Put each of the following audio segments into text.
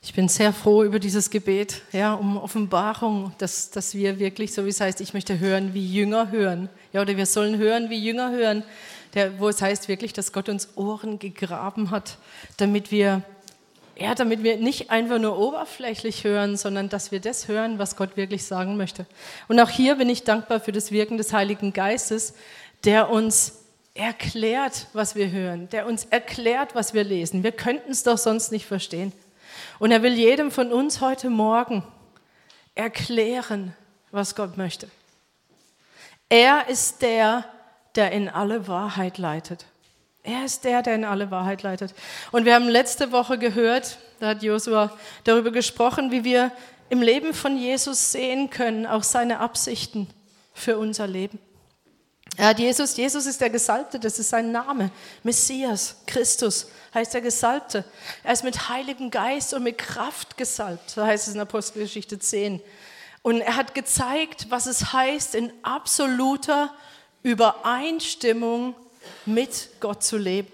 Ich bin sehr froh über dieses Gebet, ja, um Offenbarung, dass, dass wir wirklich, so wie es heißt, ich möchte hören, wie Jünger hören. Ja, oder wir sollen hören, wie Jünger hören, der, wo es heißt wirklich, dass Gott uns Ohren gegraben hat, damit wir, ja, damit wir nicht einfach nur oberflächlich hören, sondern dass wir das hören, was Gott wirklich sagen möchte. Und auch hier bin ich dankbar für das Wirken des Heiligen Geistes, der uns erklärt, was wir hören, der uns erklärt, was wir lesen. Wir könnten es doch sonst nicht verstehen. Und er will jedem von uns heute Morgen erklären, was Gott möchte. Er ist der, der in alle Wahrheit leitet. Er ist der, der in alle Wahrheit leitet. Und wir haben letzte Woche gehört, da hat Josua darüber gesprochen, wie wir im Leben von Jesus sehen können, auch seine Absichten für unser Leben. Er hat Jesus, Jesus ist der Gesalbte, das ist sein Name. Messias, Christus heißt der Gesalbte. Er ist mit Heiligem Geist und mit Kraft gesalbt, so heißt es in Apostelgeschichte 10. Und er hat gezeigt, was es heißt, in absoluter Übereinstimmung mit Gott zu leben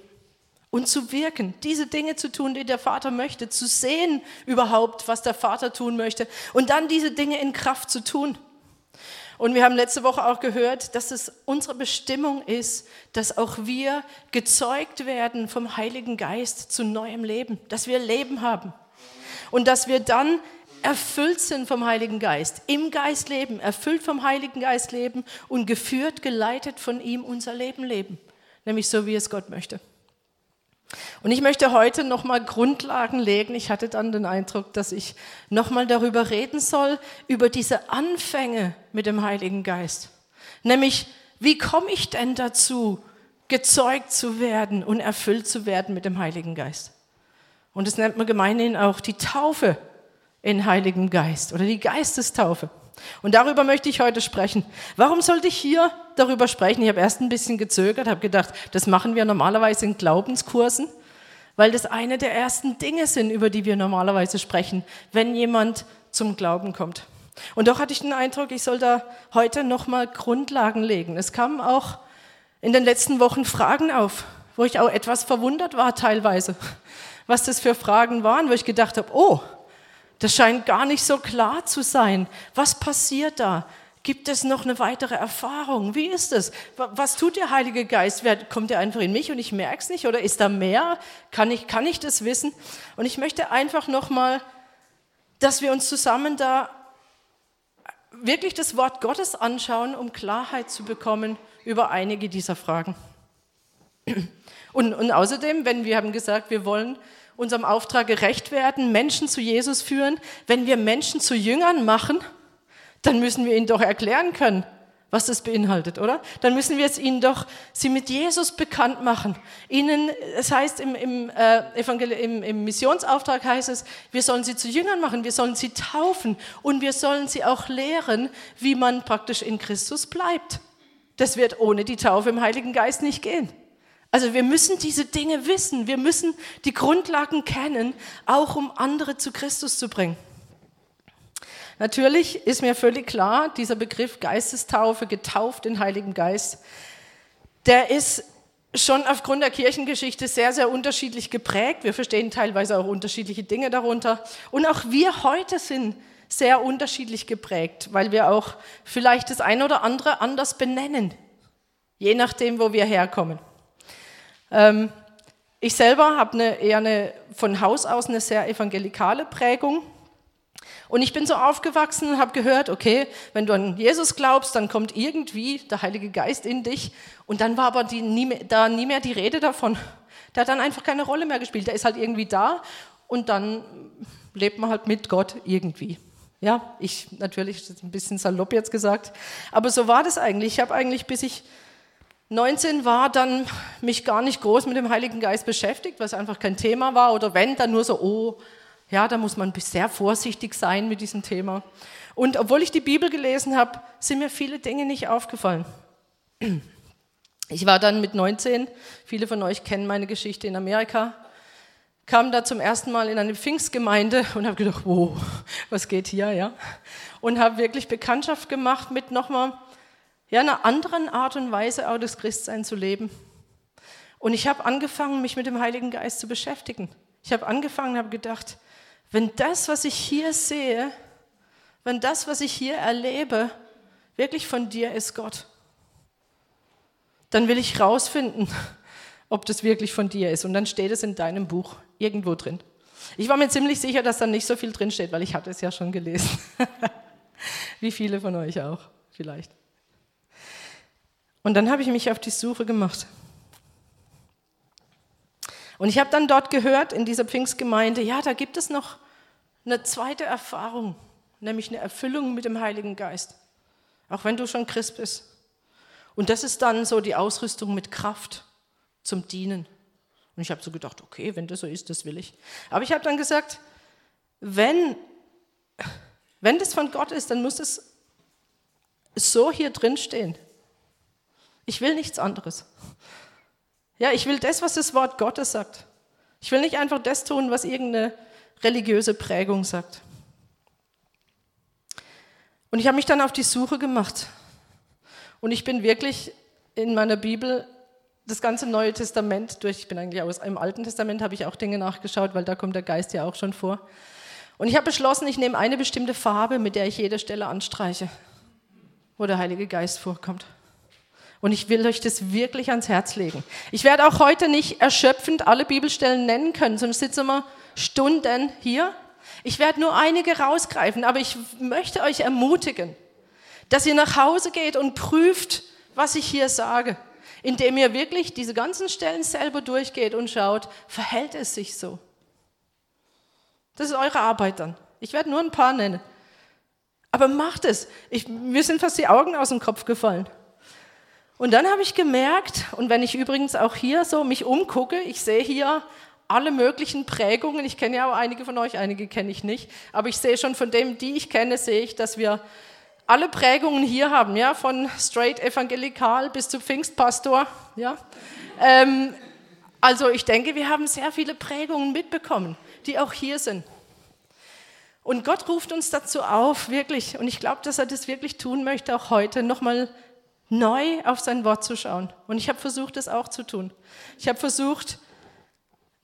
und zu wirken, diese Dinge zu tun, die der Vater möchte, zu sehen überhaupt, was der Vater tun möchte und dann diese Dinge in Kraft zu tun. Und wir haben letzte Woche auch gehört, dass es unsere Bestimmung ist, dass auch wir gezeugt werden vom Heiligen Geist zu neuem Leben, dass wir Leben haben und dass wir dann erfüllt sind vom Heiligen Geist, im Geist leben, erfüllt vom Heiligen Geist leben und geführt, geleitet von ihm unser Leben leben, nämlich so, wie es Gott möchte. Und ich möchte heute nochmal Grundlagen legen. Ich hatte dann den Eindruck, dass ich nochmal darüber reden soll, über diese Anfänge mit dem Heiligen Geist. Nämlich, wie komme ich denn dazu, gezeugt zu werden und erfüllt zu werden mit dem Heiligen Geist? Und das nennt man gemeinhin auch die Taufe in Heiligen Geist oder die Geistestaufe. Und darüber möchte ich heute sprechen. Warum sollte ich hier darüber sprechen? Ich habe erst ein bisschen gezögert, habe gedacht, das machen wir normalerweise in Glaubenskursen, weil das eine der ersten Dinge sind, über die wir normalerweise sprechen, wenn jemand zum Glauben kommt. Und doch hatte ich den Eindruck, ich soll da heute nochmal Grundlagen legen. Es kamen auch in den letzten Wochen Fragen auf, wo ich auch etwas verwundert war teilweise, was das für Fragen waren, wo ich gedacht habe, oh, das scheint gar nicht so klar zu sein. Was passiert da? Gibt es noch eine weitere Erfahrung? Wie ist es? Was tut der Heilige Geist? Kommt er einfach in mich und ich merke es nicht? Oder ist da mehr? Kann ich, kann ich das wissen? Und ich möchte einfach nochmal, dass wir uns zusammen da wirklich das Wort Gottes anschauen, um Klarheit zu bekommen über einige dieser Fragen. Und, und außerdem, wenn wir haben gesagt, wir wollen unserem Auftrag gerecht werden, Menschen zu Jesus führen. Wenn wir Menschen zu Jüngern machen, dann müssen wir ihnen doch erklären können, was das beinhaltet, oder? Dann müssen wir es ihnen doch, sie mit Jesus bekannt machen. Ihnen, es heißt im, im, äh, im, im Missionsauftrag heißt es, wir sollen sie zu Jüngern machen, wir sollen sie taufen und wir sollen sie auch lehren, wie man praktisch in Christus bleibt. Das wird ohne die Taufe im Heiligen Geist nicht gehen. Also wir müssen diese Dinge wissen, wir müssen die Grundlagen kennen, auch um andere zu Christus zu bringen. Natürlich ist mir völlig klar, dieser Begriff Geistestaufe, getauft in Heiligen Geist, der ist schon aufgrund der Kirchengeschichte sehr, sehr unterschiedlich geprägt. Wir verstehen teilweise auch unterschiedliche Dinge darunter. Und auch wir heute sind sehr unterschiedlich geprägt, weil wir auch vielleicht das eine oder andere anders benennen, je nachdem, wo wir herkommen. Ähm, ich selber habe eine, eher eine, von Haus aus eine sehr evangelikale Prägung. Und ich bin so aufgewachsen und habe gehört, okay, wenn du an Jesus glaubst, dann kommt irgendwie der Heilige Geist in dich. Und dann war aber die, nie mehr, da nie mehr die Rede davon. Der hat dann einfach keine Rolle mehr gespielt. Der ist halt irgendwie da und dann lebt man halt mit Gott irgendwie. Ja, ich natürlich, das ist ein bisschen salopp jetzt gesagt, aber so war das eigentlich. Ich habe eigentlich, bis ich 19 war, dann mich gar nicht groß mit dem Heiligen Geist beschäftigt, was einfach kein Thema war. Oder wenn, dann nur so, oh, ja, da muss man sehr vorsichtig sein mit diesem Thema. Und obwohl ich die Bibel gelesen habe, sind mir viele Dinge nicht aufgefallen. Ich war dann mit 19, viele von euch kennen meine Geschichte in Amerika, kam da zum ersten Mal in eine Pfingstgemeinde und habe gedacht, wow, was geht hier, ja? Und habe wirklich Bekanntschaft gemacht mit nochmal ja, einer anderen Art und Weise auch das Christsein zu leben. Und ich habe angefangen, mich mit dem Heiligen Geist zu beschäftigen. Ich habe angefangen, habe gedacht, wenn das, was ich hier sehe, wenn das, was ich hier erlebe, wirklich von dir ist, Gott, dann will ich rausfinden, ob das wirklich von dir ist. Und dann steht es in deinem Buch irgendwo drin. Ich war mir ziemlich sicher, dass da nicht so viel drin steht, weil ich hatte es ja schon gelesen. Wie viele von euch auch, vielleicht. Und dann habe ich mich auf die Suche gemacht. Und ich habe dann dort gehört, in dieser Pfingstgemeinde, ja, da gibt es noch eine zweite Erfahrung, nämlich eine Erfüllung mit dem Heiligen Geist. Auch wenn du schon Christ bist. Und das ist dann so die Ausrüstung mit Kraft zum Dienen. Und ich habe so gedacht, okay, wenn das so ist, das will ich. Aber ich habe dann gesagt, wenn, wenn das von Gott ist, dann muss es so hier drin stehen. Ich will nichts anderes. Ja, ich will das, was das Wort Gottes sagt. Ich will nicht einfach das tun, was irgendeine religiöse Prägung sagt. Und ich habe mich dann auf die Suche gemacht. Und ich bin wirklich in meiner Bibel das ganze Neue Testament durch, ich bin eigentlich aus im Alten Testament, habe ich auch Dinge nachgeschaut, weil da kommt der Geist ja auch schon vor. Und ich habe beschlossen, ich nehme eine bestimmte Farbe, mit der ich jede Stelle anstreiche, wo der Heilige Geist vorkommt. Und ich will euch das wirklich ans Herz legen. Ich werde auch heute nicht erschöpfend alle Bibelstellen nennen können, sonst sitzen wir Stunden hier. Ich werde nur einige rausgreifen, aber ich möchte euch ermutigen, dass ihr nach Hause geht und prüft, was ich hier sage indem ihr wirklich diese ganzen Stellen selber durchgeht und schaut, verhält es sich so? Das ist eure Arbeit dann. Ich werde nur ein paar nennen. Aber macht es. Ich, mir sind fast die Augen aus dem Kopf gefallen. Und dann habe ich gemerkt, und wenn ich übrigens auch hier so mich umgucke, ich sehe hier alle möglichen Prägungen. Ich kenne ja auch einige von euch, einige kenne ich nicht. Aber ich sehe schon von dem, die ich kenne, sehe ich, dass wir alle Prägungen hier haben, ja, von straight evangelikal bis zu Pfingstpastor, ja. Ähm, also ich denke, wir haben sehr viele Prägungen mitbekommen, die auch hier sind. Und Gott ruft uns dazu auf, wirklich, und ich glaube, dass er das wirklich tun möchte, auch heute nochmal neu auf sein Wort zu schauen. Und ich habe versucht, das auch zu tun. Ich habe versucht,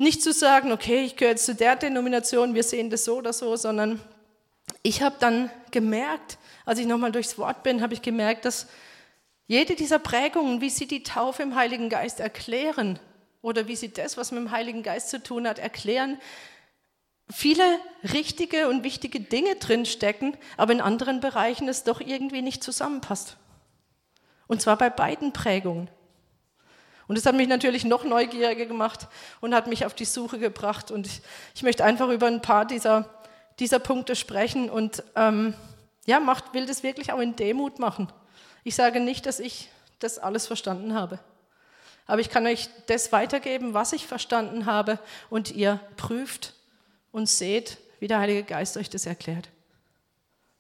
nicht zu sagen, okay, ich gehöre jetzt zu der Denomination, wir sehen das so oder so, sondern ich habe dann gemerkt, als ich nochmal durchs Wort bin, habe ich gemerkt, dass jede dieser Prägungen, wie sie die Taufe im Heiligen Geist erklären oder wie sie das, was mit dem Heiligen Geist zu tun hat, erklären, viele richtige und wichtige Dinge drinstecken, aber in anderen Bereichen es doch irgendwie nicht zusammenpasst. Und zwar bei beiden Prägungen. Und das hat mich natürlich noch neugieriger gemacht und hat mich auf die Suche gebracht. Und ich, ich möchte einfach über ein paar dieser, dieser Punkte sprechen und ähm, ja, macht, will das wirklich auch in Demut machen. Ich sage nicht, dass ich das alles verstanden habe. Aber ich kann euch das weitergeben, was ich verstanden habe, und ihr prüft und seht, wie der Heilige Geist euch das erklärt.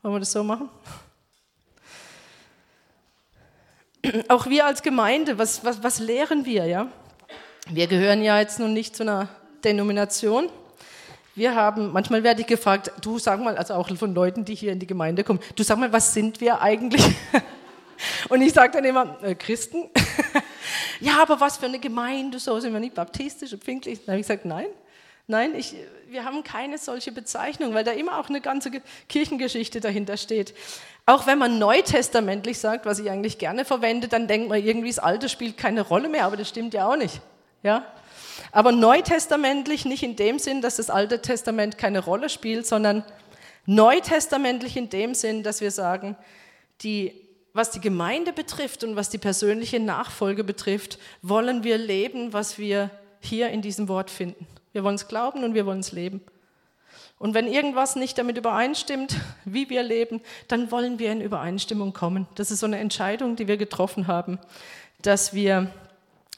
Wollen wir das so machen? Auch wir als Gemeinde, was, was, was lehren wir? Ja? Wir gehören ja jetzt nun nicht zu einer Denomination, wir haben, manchmal werde ich gefragt, du sag mal, also auch von Leuten, die hier in die Gemeinde kommen, du sag mal, was sind wir eigentlich? Und ich sage dann immer, äh, Christen. ja, aber was für eine Gemeinde, so sind wir nicht baptistisch und pfingstlich. Dann habe ich gesagt, nein, nein, ich, wir haben keine solche Bezeichnung, weil da immer auch eine ganze Kirchengeschichte dahinter steht. Auch wenn man neutestamentlich sagt, was ich eigentlich gerne verwende, dann denkt man irgendwie, das Alte spielt keine Rolle mehr, aber das stimmt ja auch nicht. Ja? Aber neutestamentlich nicht in dem Sinn, dass das Alte Testament keine Rolle spielt, sondern neutestamentlich in dem Sinn, dass wir sagen, die, was die Gemeinde betrifft und was die persönliche Nachfolge betrifft, wollen wir leben, was wir hier in diesem Wort finden. Wir wollen es glauben und wir wollen es leben. Und wenn irgendwas nicht damit übereinstimmt, wie wir leben, dann wollen wir in Übereinstimmung kommen. Das ist so eine Entscheidung, die wir getroffen haben, dass wir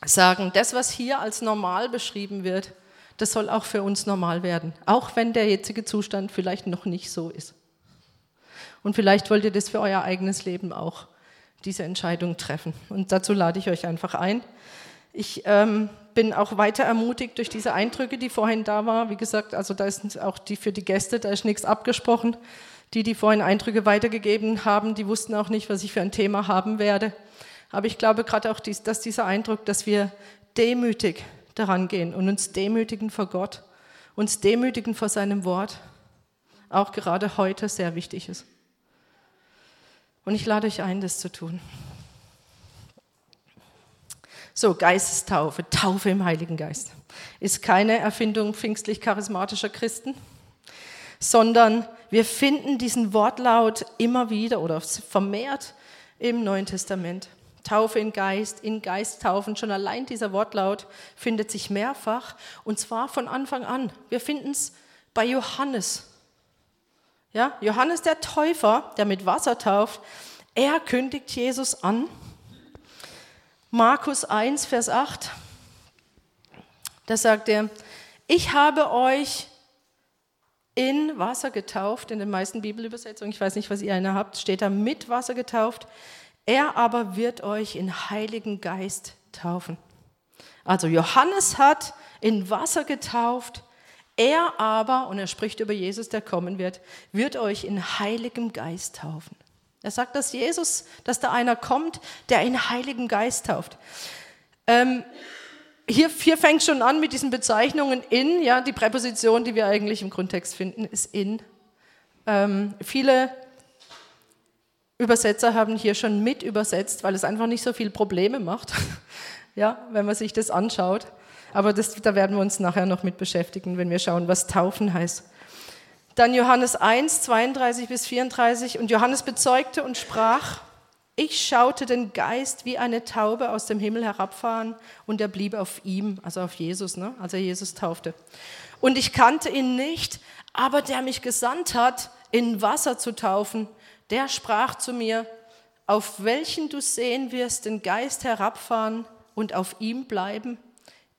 sagen, das, was hier als normal beschrieben wird, das soll auch für uns normal werden, auch wenn der jetzige Zustand vielleicht noch nicht so ist. Und vielleicht wollt ihr das für euer eigenes Leben auch, diese Entscheidung treffen. Und dazu lade ich euch einfach ein. Ich ähm, bin auch weiter ermutigt durch diese Eindrücke, die vorhin da waren. Wie gesagt, also da ist auch die für die Gäste, da ist nichts abgesprochen. Die, die vorhin Eindrücke weitergegeben haben, die wussten auch nicht, was ich für ein Thema haben werde. Aber ich glaube gerade auch, dies, dass dieser Eindruck, dass wir demütig daran gehen und uns demütigen vor Gott, uns demütigen vor seinem Wort, auch gerade heute sehr wichtig ist. Und ich lade euch ein, das zu tun. So, Geistestaufe, Taufe im Heiligen Geist, ist keine Erfindung pfingstlich-charismatischer Christen, sondern wir finden diesen Wortlaut immer wieder oder vermehrt im Neuen Testament. Taufe in Geist, in Geist taufen, schon allein dieser Wortlaut findet sich mehrfach und zwar von Anfang an. Wir finden es bei Johannes. Ja, Johannes der Täufer, der mit Wasser tauft, er kündigt Jesus an. Markus 1, Vers 8, da sagt er, ich habe euch in Wasser getauft, in den meisten Bibelübersetzungen, ich weiß nicht, was ihr eine habt, steht da mit Wasser getauft, er aber wird euch in Heiligen Geist taufen. Also Johannes hat in Wasser getauft, er aber, und er spricht über Jesus, der kommen wird, wird euch in Heiligem Geist taufen. Er sagt, dass Jesus, dass da einer kommt, der in Heiligen Geist tauft. Ähm, hier, hier fängt schon an mit diesen Bezeichnungen in, ja, die Präposition, die wir eigentlich im Grundtext finden, ist in. Ähm, viele Übersetzer haben hier schon mit übersetzt, weil es einfach nicht so viele Probleme macht, ja, wenn man sich das anschaut. Aber das, da werden wir uns nachher noch mit beschäftigen, wenn wir schauen, was Taufen heißt. Dann Johannes 1, 32 bis 34. Und Johannes bezeugte und sprach, ich schaute den Geist wie eine Taube aus dem Himmel herabfahren und er blieb auf ihm, also auf Jesus, ne, als er Jesus taufte. Und ich kannte ihn nicht, aber der mich gesandt hat, in Wasser zu taufen, der sprach zu mir, auf welchen du sehen wirst den Geist herabfahren und auf ihm bleiben,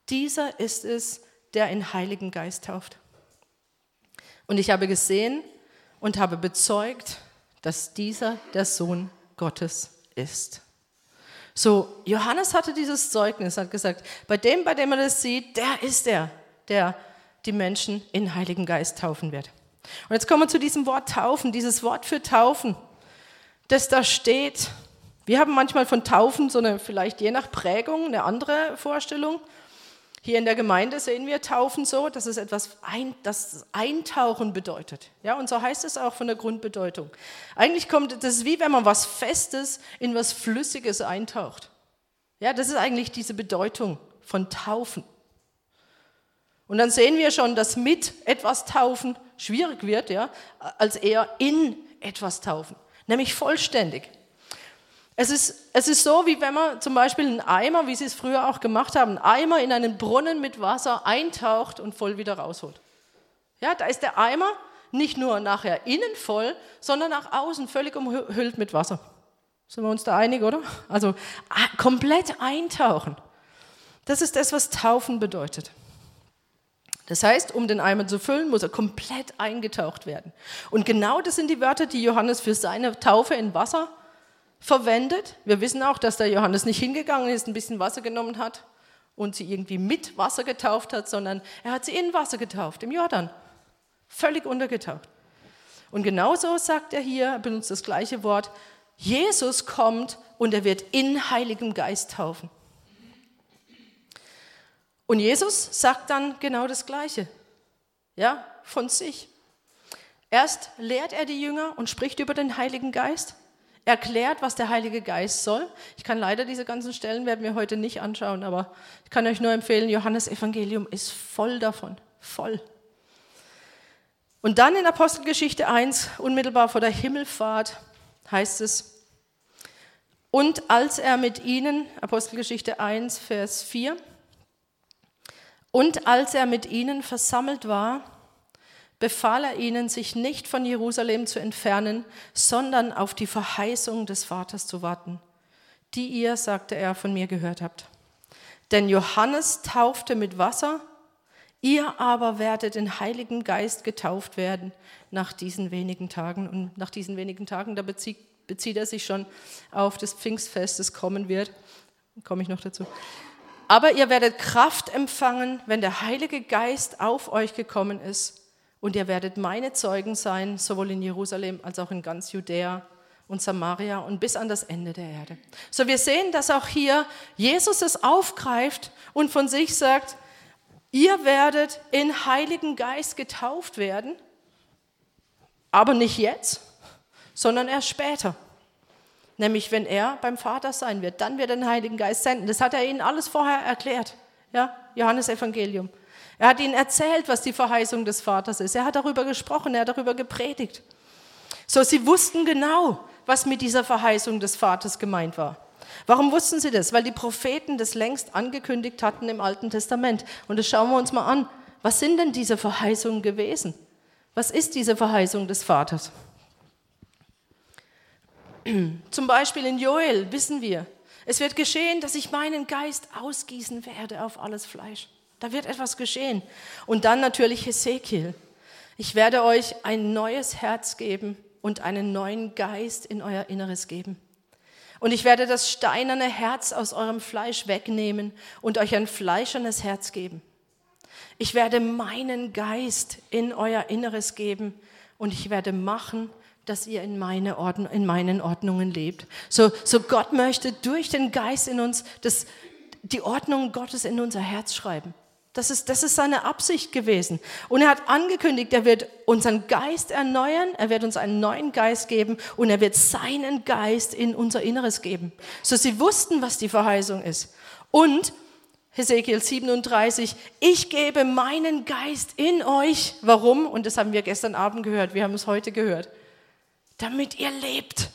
dieser ist es, der in Heiligen Geist tauft. Und ich habe gesehen und habe bezeugt, dass dieser der Sohn Gottes ist. So, Johannes hatte dieses Zeugnis, hat gesagt, bei dem, bei dem er das sieht, der ist er, der die Menschen in Heiligen Geist taufen wird. Und jetzt kommen wir zu diesem Wort Taufen, dieses Wort für Taufen, das da steht. Wir haben manchmal von Taufen so eine, vielleicht je nach Prägung, eine andere Vorstellung. Hier in der Gemeinde sehen wir Taufen so, dass es etwas ein, das Eintauchen bedeutet. Ja, und so heißt es auch von der Grundbedeutung. Eigentlich kommt das wie wenn man was Festes in was Flüssiges eintaucht. Ja, das ist eigentlich diese Bedeutung von Taufen. Und dann sehen wir schon, dass mit etwas taufen schwierig wird, ja, als eher in etwas taufen, nämlich vollständig. Es ist, es ist so, wie wenn man zum Beispiel einen Eimer, wie sie es früher auch gemacht haben, einen Eimer in einen Brunnen mit Wasser eintaucht und voll wieder rausholt. Ja, da ist der Eimer nicht nur nachher innen voll, sondern auch außen völlig umhüllt mit Wasser. Sind wir uns da einig, oder? Also komplett eintauchen. Das ist das, was Taufen bedeutet. Das heißt, um den Eimer zu füllen, muss er komplett eingetaucht werden. Und genau das sind die Wörter, die Johannes für seine Taufe in Wasser verwendet. Wir wissen auch, dass der Johannes nicht hingegangen ist, ein bisschen Wasser genommen hat und sie irgendwie mit Wasser getauft hat, sondern er hat sie in Wasser getauft, im Jordan. Völlig untergetaucht. Und genauso sagt er hier, er benutzt das gleiche Wort, Jesus kommt und er wird in Heiligem Geist taufen. Und Jesus sagt dann genau das Gleiche, ja, von sich. Erst lehrt er die Jünger und spricht über den Heiligen Geist, erklärt, was der Heilige Geist soll. Ich kann leider diese ganzen Stellen werden wir heute nicht anschauen, aber ich kann euch nur empfehlen, Johannes Evangelium ist voll davon, voll. Und dann in Apostelgeschichte 1, unmittelbar vor der Himmelfahrt, heißt es, und als er mit ihnen, Apostelgeschichte 1, Vers 4, und als er mit ihnen versammelt war, befahl er ihnen, sich nicht von Jerusalem zu entfernen, sondern auf die Verheißung des Vaters zu warten, die ihr, sagte er, von mir gehört habt. Denn Johannes taufte mit Wasser, ihr aber werdet in Heiligen Geist getauft werden nach diesen wenigen Tagen. Und nach diesen wenigen Tagen, da bezieht, bezieht er sich schon auf das Pfingstfest, das kommen wird. Komme ich noch dazu. Aber ihr werdet Kraft empfangen, wenn der Heilige Geist auf euch gekommen ist. Und ihr werdet meine Zeugen sein, sowohl in Jerusalem als auch in ganz Judäa und Samaria und bis an das Ende der Erde. So wir sehen, dass auch hier Jesus es aufgreift und von sich sagt, ihr werdet in Heiligen Geist getauft werden. Aber nicht jetzt, sondern erst später. Nämlich wenn er beim Vater sein wird, dann wird er den Heiligen Geist senden. Das hat er ihnen alles vorher erklärt. Ja, Johannes Evangelium. Er hat ihnen erzählt, was die Verheißung des Vaters ist. Er hat darüber gesprochen, er hat darüber gepredigt. So, sie wussten genau, was mit dieser Verheißung des Vaters gemeint war. Warum wussten sie das? Weil die Propheten das längst angekündigt hatten im Alten Testament. Und das schauen wir uns mal an. Was sind denn diese Verheißungen gewesen? Was ist diese Verheißung des Vaters? Zum Beispiel in Joel wissen wir, es wird geschehen, dass ich meinen Geist ausgießen werde auf alles Fleisch. Da wird etwas geschehen. Und dann natürlich Hesekiel. Ich werde euch ein neues Herz geben und einen neuen Geist in euer Inneres geben. Und ich werde das steinerne Herz aus eurem Fleisch wegnehmen und euch ein fleischernes Herz geben. Ich werde meinen Geist in euer Inneres geben und ich werde machen, dass ihr in, meine Ordnung, in meinen Ordnungen lebt. So, so Gott möchte durch den Geist in uns das, die Ordnung Gottes in unser Herz schreiben. Das ist, das ist seine Absicht gewesen. Und er hat angekündigt, er wird unseren Geist erneuern, er wird uns einen neuen Geist geben und er wird seinen Geist in unser Inneres geben. So sie wussten, was die Verheißung ist. Und Hesekiel 37, ich gebe meinen Geist in euch. Warum? Und das haben wir gestern Abend gehört, wir haben es heute gehört damit ihr lebt.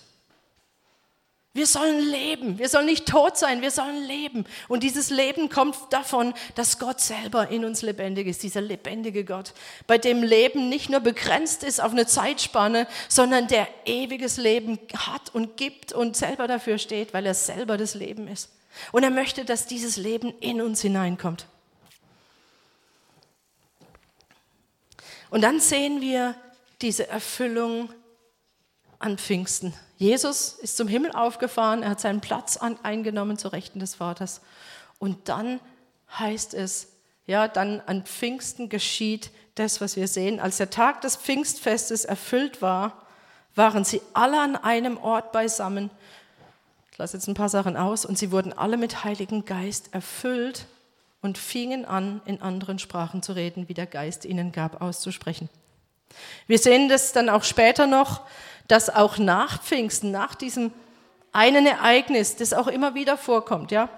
Wir sollen leben. Wir sollen nicht tot sein, wir sollen leben. Und dieses Leben kommt davon, dass Gott selber in uns lebendig ist, dieser lebendige Gott, bei dem Leben nicht nur begrenzt ist auf eine Zeitspanne, sondern der ewiges Leben hat und gibt und selber dafür steht, weil er selber das Leben ist. Und er möchte, dass dieses Leben in uns hineinkommt. Und dann sehen wir diese Erfüllung an Pfingsten. Jesus ist zum Himmel aufgefahren, er hat seinen Platz an, eingenommen zur Rechten des Vaters. Und dann heißt es, ja, dann an Pfingsten geschieht das, was wir sehen. Als der Tag des Pfingstfestes erfüllt war, waren sie alle an einem Ort beisammen. Ich lasse jetzt ein paar Sachen aus. Und sie wurden alle mit Heiligen Geist erfüllt und fingen an, in anderen Sprachen zu reden, wie der Geist ihnen gab, auszusprechen. Wir sehen das dann auch später noch, dass auch nach Pfingsten, nach diesem einen Ereignis, das auch immer wieder vorkommt, ja.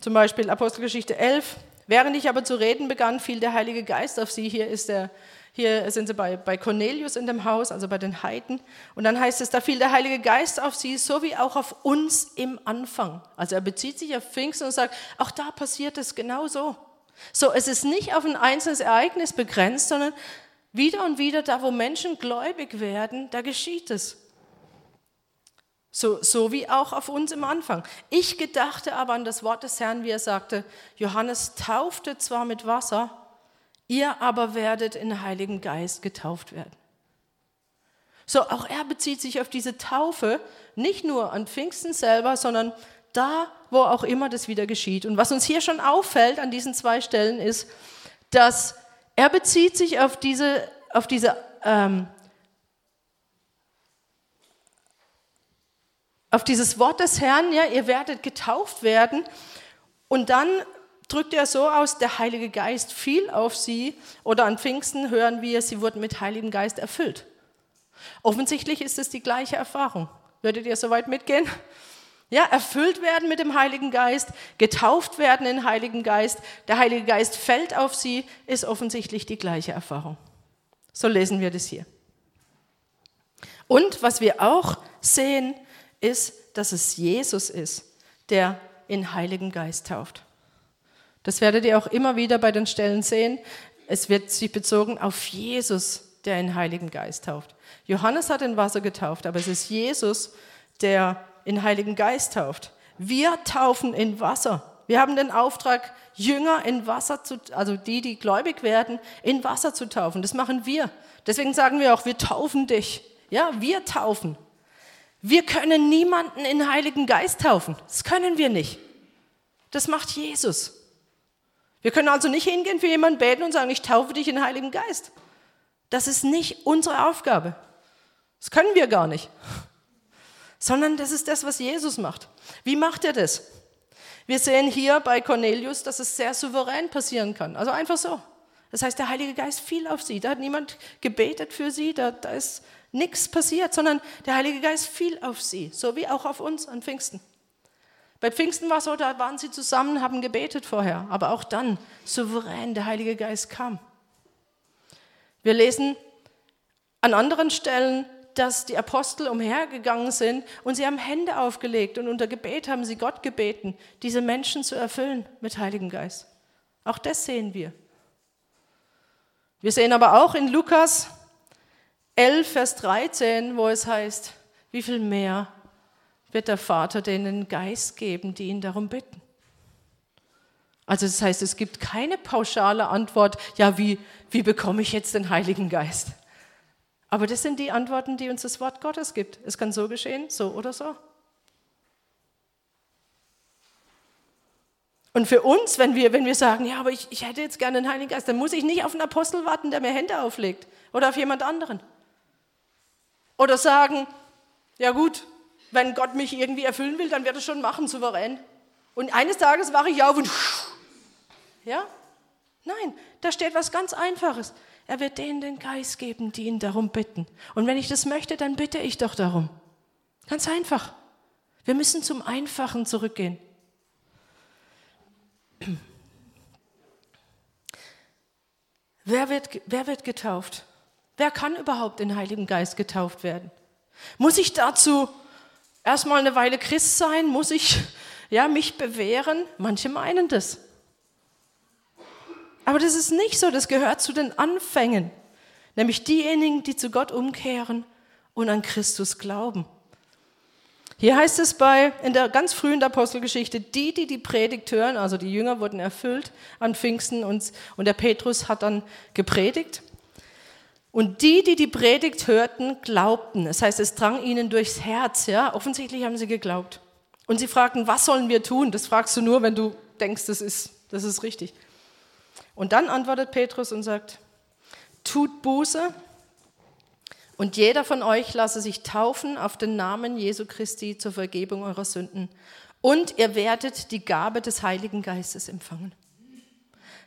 Zum Beispiel Apostelgeschichte 11. Während ich aber zu reden begann, fiel der Heilige Geist auf sie. Hier, ist der, hier sind sie bei, bei Cornelius in dem Haus, also bei den Heiden. Und dann heißt es, da fiel der Heilige Geist auf sie, so wie auch auf uns im Anfang. Also er bezieht sich auf Pfingsten und sagt, auch da passiert es genau so. So, es ist nicht auf ein einzelnes Ereignis begrenzt, sondern wieder und wieder, da wo Menschen gläubig werden, da geschieht es. So, so wie auch auf uns im Anfang. Ich gedachte aber an das Wort des Herrn, wie er sagte, Johannes taufte zwar mit Wasser, ihr aber werdet in Heiligen Geist getauft werden. So, auch er bezieht sich auf diese Taufe, nicht nur an Pfingsten selber, sondern da, wo auch immer das wieder geschieht. Und was uns hier schon auffällt an diesen zwei Stellen ist, dass er bezieht sich auf diese, auf diese ähm, auf dieses Wort des Herrn, ja, ihr werdet getauft werden. Und dann drückt er so aus, der Heilige Geist fiel auf sie. Oder an Pfingsten hören wir, sie wurden mit Heiligem Geist erfüllt. Offensichtlich ist es die gleiche Erfahrung. Würdet ihr soweit mitgehen? Ja, erfüllt werden mit dem Heiligen Geist, getauft werden in Heiligen Geist, der Heilige Geist fällt auf sie, ist offensichtlich die gleiche Erfahrung. So lesen wir das hier. Und was wir auch sehen, ist, dass es Jesus ist, der in Heiligen Geist tauft. Das werdet ihr auch immer wieder bei den Stellen sehen. Es wird sich bezogen auf Jesus, der in Heiligen Geist tauft. Johannes hat in Wasser getauft, aber es ist Jesus, der in Heiligen Geist tauft. Wir taufen in Wasser. Wir haben den Auftrag, Jünger in Wasser zu, also die, die gläubig werden, in Wasser zu taufen. Das machen wir. Deswegen sagen wir auch, wir taufen dich. Ja, wir taufen. Wir können niemanden in Heiligen Geist taufen. Das können wir nicht. Das macht Jesus. Wir können also nicht hingehen für jemanden beten und sagen, ich taufe dich in Heiligen Geist. Das ist nicht unsere Aufgabe. Das können wir gar nicht sondern das ist das, was Jesus macht. Wie macht er das? Wir sehen hier bei Cornelius, dass es sehr souverän passieren kann. Also einfach so. Das heißt, der Heilige Geist fiel auf sie. Da hat niemand gebetet für sie, da, da ist nichts passiert, sondern der Heilige Geist fiel auf sie, so wie auch auf uns an Pfingsten. Bei Pfingsten war es so, da waren sie zusammen, haben gebetet vorher, aber auch dann souverän der Heilige Geist kam. Wir lesen an anderen Stellen, dass die Apostel umhergegangen sind und sie haben Hände aufgelegt und unter Gebet haben sie Gott gebeten, diese Menschen zu erfüllen mit Heiligen Geist. Auch das sehen wir. Wir sehen aber auch in Lukas 11, Vers 13, wo es heißt, wie viel mehr wird der Vater denen Geist geben, die ihn darum bitten. Also das heißt, es gibt keine pauschale Antwort, ja, wie, wie bekomme ich jetzt den Heiligen Geist? Aber das sind die Antworten, die uns das Wort Gottes gibt. Es kann so geschehen, so oder so. Und für uns, wenn wir, wenn wir sagen, ja, aber ich, ich hätte jetzt gerne einen Heiligen Geist, dann muss ich nicht auf einen Apostel warten, der mir Hände auflegt oder auf jemand anderen. Oder sagen, ja gut, wenn Gott mich irgendwie erfüllen will, dann wird er schon machen, souverän. Und eines Tages wache ich auf und ja? Nein, da steht was ganz Einfaches. Er wird denen den Geist geben, die ihn darum bitten. Und wenn ich das möchte, dann bitte ich doch darum. Ganz einfach. Wir müssen zum Einfachen zurückgehen. Wer wird, wer wird getauft? Wer kann überhaupt in den Heiligen Geist getauft werden? Muss ich dazu erstmal eine Weile Christ sein? Muss ich ja, mich bewähren? Manche meinen das. Aber das ist nicht so, das gehört zu den Anfängen, nämlich diejenigen, die zu Gott umkehren und an Christus glauben. Hier heißt es bei, in der ganz frühen Apostelgeschichte, die, die die Predigt hören, also die Jünger wurden erfüllt an Pfingsten und, und der Petrus hat dann gepredigt. Und die, die die Predigt hörten, glaubten. Das heißt, es drang ihnen durchs Herz. Ja? Offensichtlich haben sie geglaubt. Und sie fragten, was sollen wir tun? Das fragst du nur, wenn du denkst, das ist, das ist richtig. Und dann antwortet Petrus und sagt, tut Buße und jeder von euch lasse sich taufen auf den Namen Jesu Christi zur Vergebung eurer Sünden. Und ihr werdet die Gabe des Heiligen Geistes empfangen.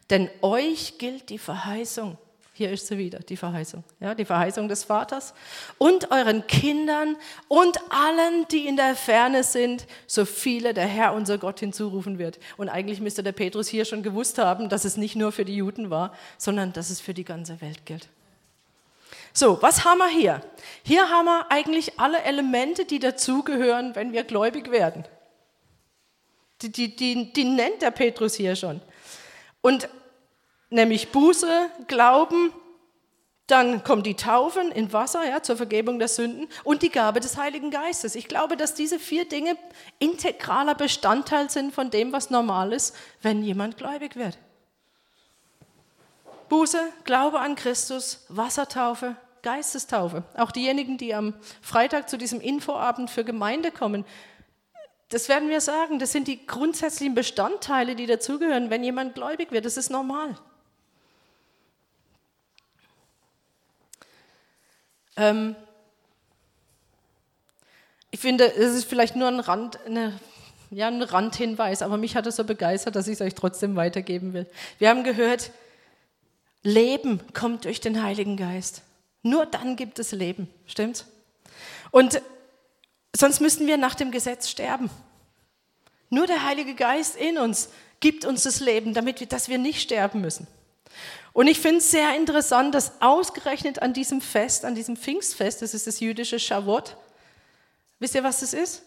Denn euch gilt die Verheißung. Hier ist sie wieder, die Verheißung. Ja, die Verheißung des Vaters. Und euren Kindern und allen, die in der Ferne sind, so viele der Herr unser Gott hinzurufen wird. Und eigentlich müsste der Petrus hier schon gewusst haben, dass es nicht nur für die Juden war, sondern dass es für die ganze Welt gilt. So, was haben wir hier? Hier haben wir eigentlich alle Elemente, die dazugehören, wenn wir gläubig werden. Die, die, die, die nennt der Petrus hier schon. Und nämlich Buße, Glauben, dann kommt die Taufen in Wasser ja, zur Vergebung der Sünden und die Gabe des Heiligen Geistes. Ich glaube, dass diese vier Dinge integraler Bestandteil sind von dem, was normal ist, wenn jemand gläubig wird. Buße, Glaube an Christus, Wassertaufe, Geistestaufe. Auch diejenigen, die am Freitag zu diesem Infoabend für Gemeinde kommen, das werden wir sagen, das sind die grundsätzlichen Bestandteile, die dazugehören, wenn jemand gläubig wird. Das ist normal. Ähm, ich finde, es ist vielleicht nur ein, Rand, eine, ja, ein Randhinweis, aber mich hat es so begeistert, dass ich es euch trotzdem weitergeben will. Wir haben gehört, Leben kommt durch den Heiligen Geist. Nur dann gibt es Leben, stimmt's? Und sonst müssten wir nach dem Gesetz sterben. Nur der Heilige Geist in uns gibt uns das Leben, damit wir, dass wir nicht sterben müssen. Und ich finde es sehr interessant, dass ausgerechnet an diesem Fest, an diesem Pfingstfest, das ist das jüdische Shavuot, wisst ihr, was das ist?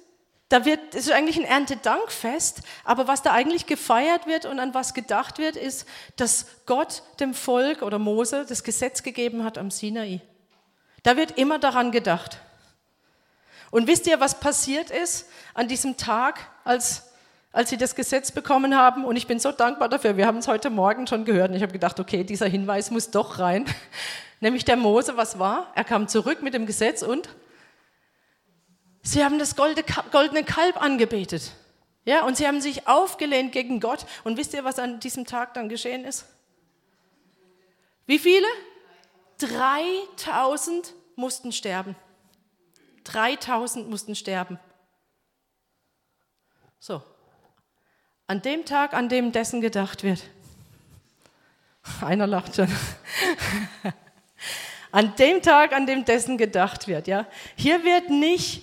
Da wird, es ist eigentlich ein Erntedankfest, aber was da eigentlich gefeiert wird und an was gedacht wird, ist, dass Gott dem Volk oder Mose das Gesetz gegeben hat am Sinai. Da wird immer daran gedacht. Und wisst ihr, was passiert ist an diesem Tag, als als sie das Gesetz bekommen haben. Und ich bin so dankbar dafür. Wir haben es heute Morgen schon gehört. Und ich habe gedacht, okay, dieser Hinweis muss doch rein. Nämlich der Mose, was war? Er kam zurück mit dem Gesetz und sie haben das goldene Kalb angebetet. Ja, und sie haben sich aufgelehnt gegen Gott. Und wisst ihr, was an diesem Tag dann geschehen ist? Wie viele? 3000 mussten sterben. 3000 mussten sterben. So, an dem Tag, an dem dessen gedacht wird. Einer lacht schon. an dem Tag, an dem dessen gedacht wird. Ja? Hier wird nicht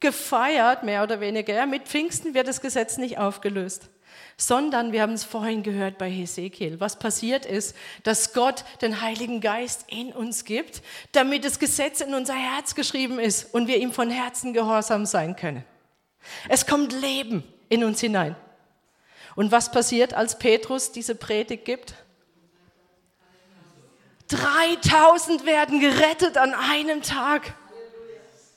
gefeiert, mehr oder weniger. Ja? Mit Pfingsten wird das Gesetz nicht aufgelöst sondern wir haben es vorhin gehört bei Hesekiel. Was passiert ist, dass Gott den Heiligen Geist in uns gibt, damit das Gesetz in unser Herz geschrieben ist und wir ihm von Herzen gehorsam sein können. Es kommt Leben in uns hinein. Und was passiert, als Petrus diese Predigt gibt? 3000 werden gerettet an einem Tag.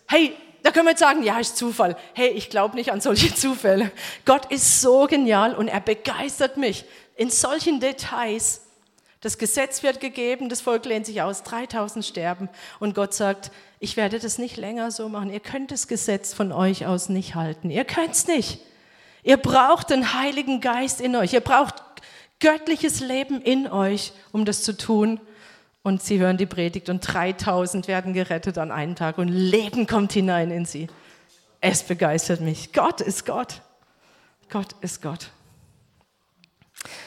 Hey, da können wir jetzt sagen, ja, ist Zufall. Hey, ich glaube nicht an solche Zufälle. Gott ist so genial und er begeistert mich in solchen Details. Das Gesetz wird gegeben, das Volk lehnt sich aus, 3000 sterben. Und Gott sagt, ich werde das nicht länger so machen. Ihr könnt das Gesetz von euch aus nicht halten. Ihr könnt es nicht. Ihr braucht den Heiligen Geist in euch. Ihr braucht göttliches Leben in euch, um das zu tun und sie hören die Predigt und 3000 werden gerettet an einem Tag und Leben kommt hinein in sie. Es begeistert mich. Gott ist Gott. Gott ist Gott.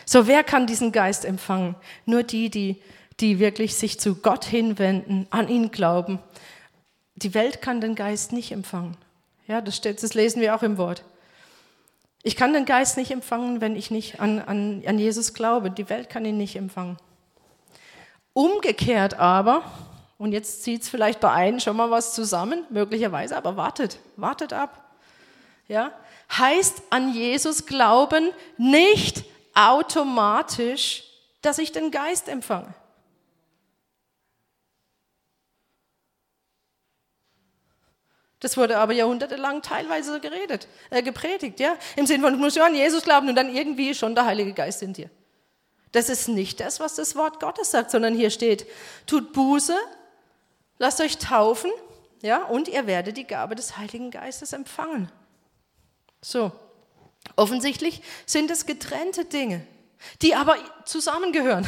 So, wer kann diesen Geist empfangen? Nur die, die, die wirklich sich zu Gott hinwenden, an ihn glauben. Die Welt kann den Geist nicht empfangen. Ja, das, steht, das lesen wir auch im Wort. Ich kann den Geist nicht empfangen, wenn ich nicht an, an, an Jesus glaube. Die Welt kann ihn nicht empfangen. Umgekehrt aber, und jetzt zieht es vielleicht bei einem schon mal was zusammen, möglicherweise, aber wartet, wartet ab. Ja? Heißt an Jesus glauben nicht automatisch, dass ich den Geist empfange. Das wurde aber jahrhundertelang teilweise geredet, äh, gepredigt, ja? Im Sinne von, du musst ja an Jesus glauben und dann irgendwie schon der Heilige Geist in dir. Das ist nicht das, was das Wort Gottes sagt, sondern hier steht, tut Buße, lasst euch taufen, ja, und ihr werdet die Gabe des Heiligen Geistes empfangen. So, offensichtlich sind es getrennte Dinge, die aber zusammengehören.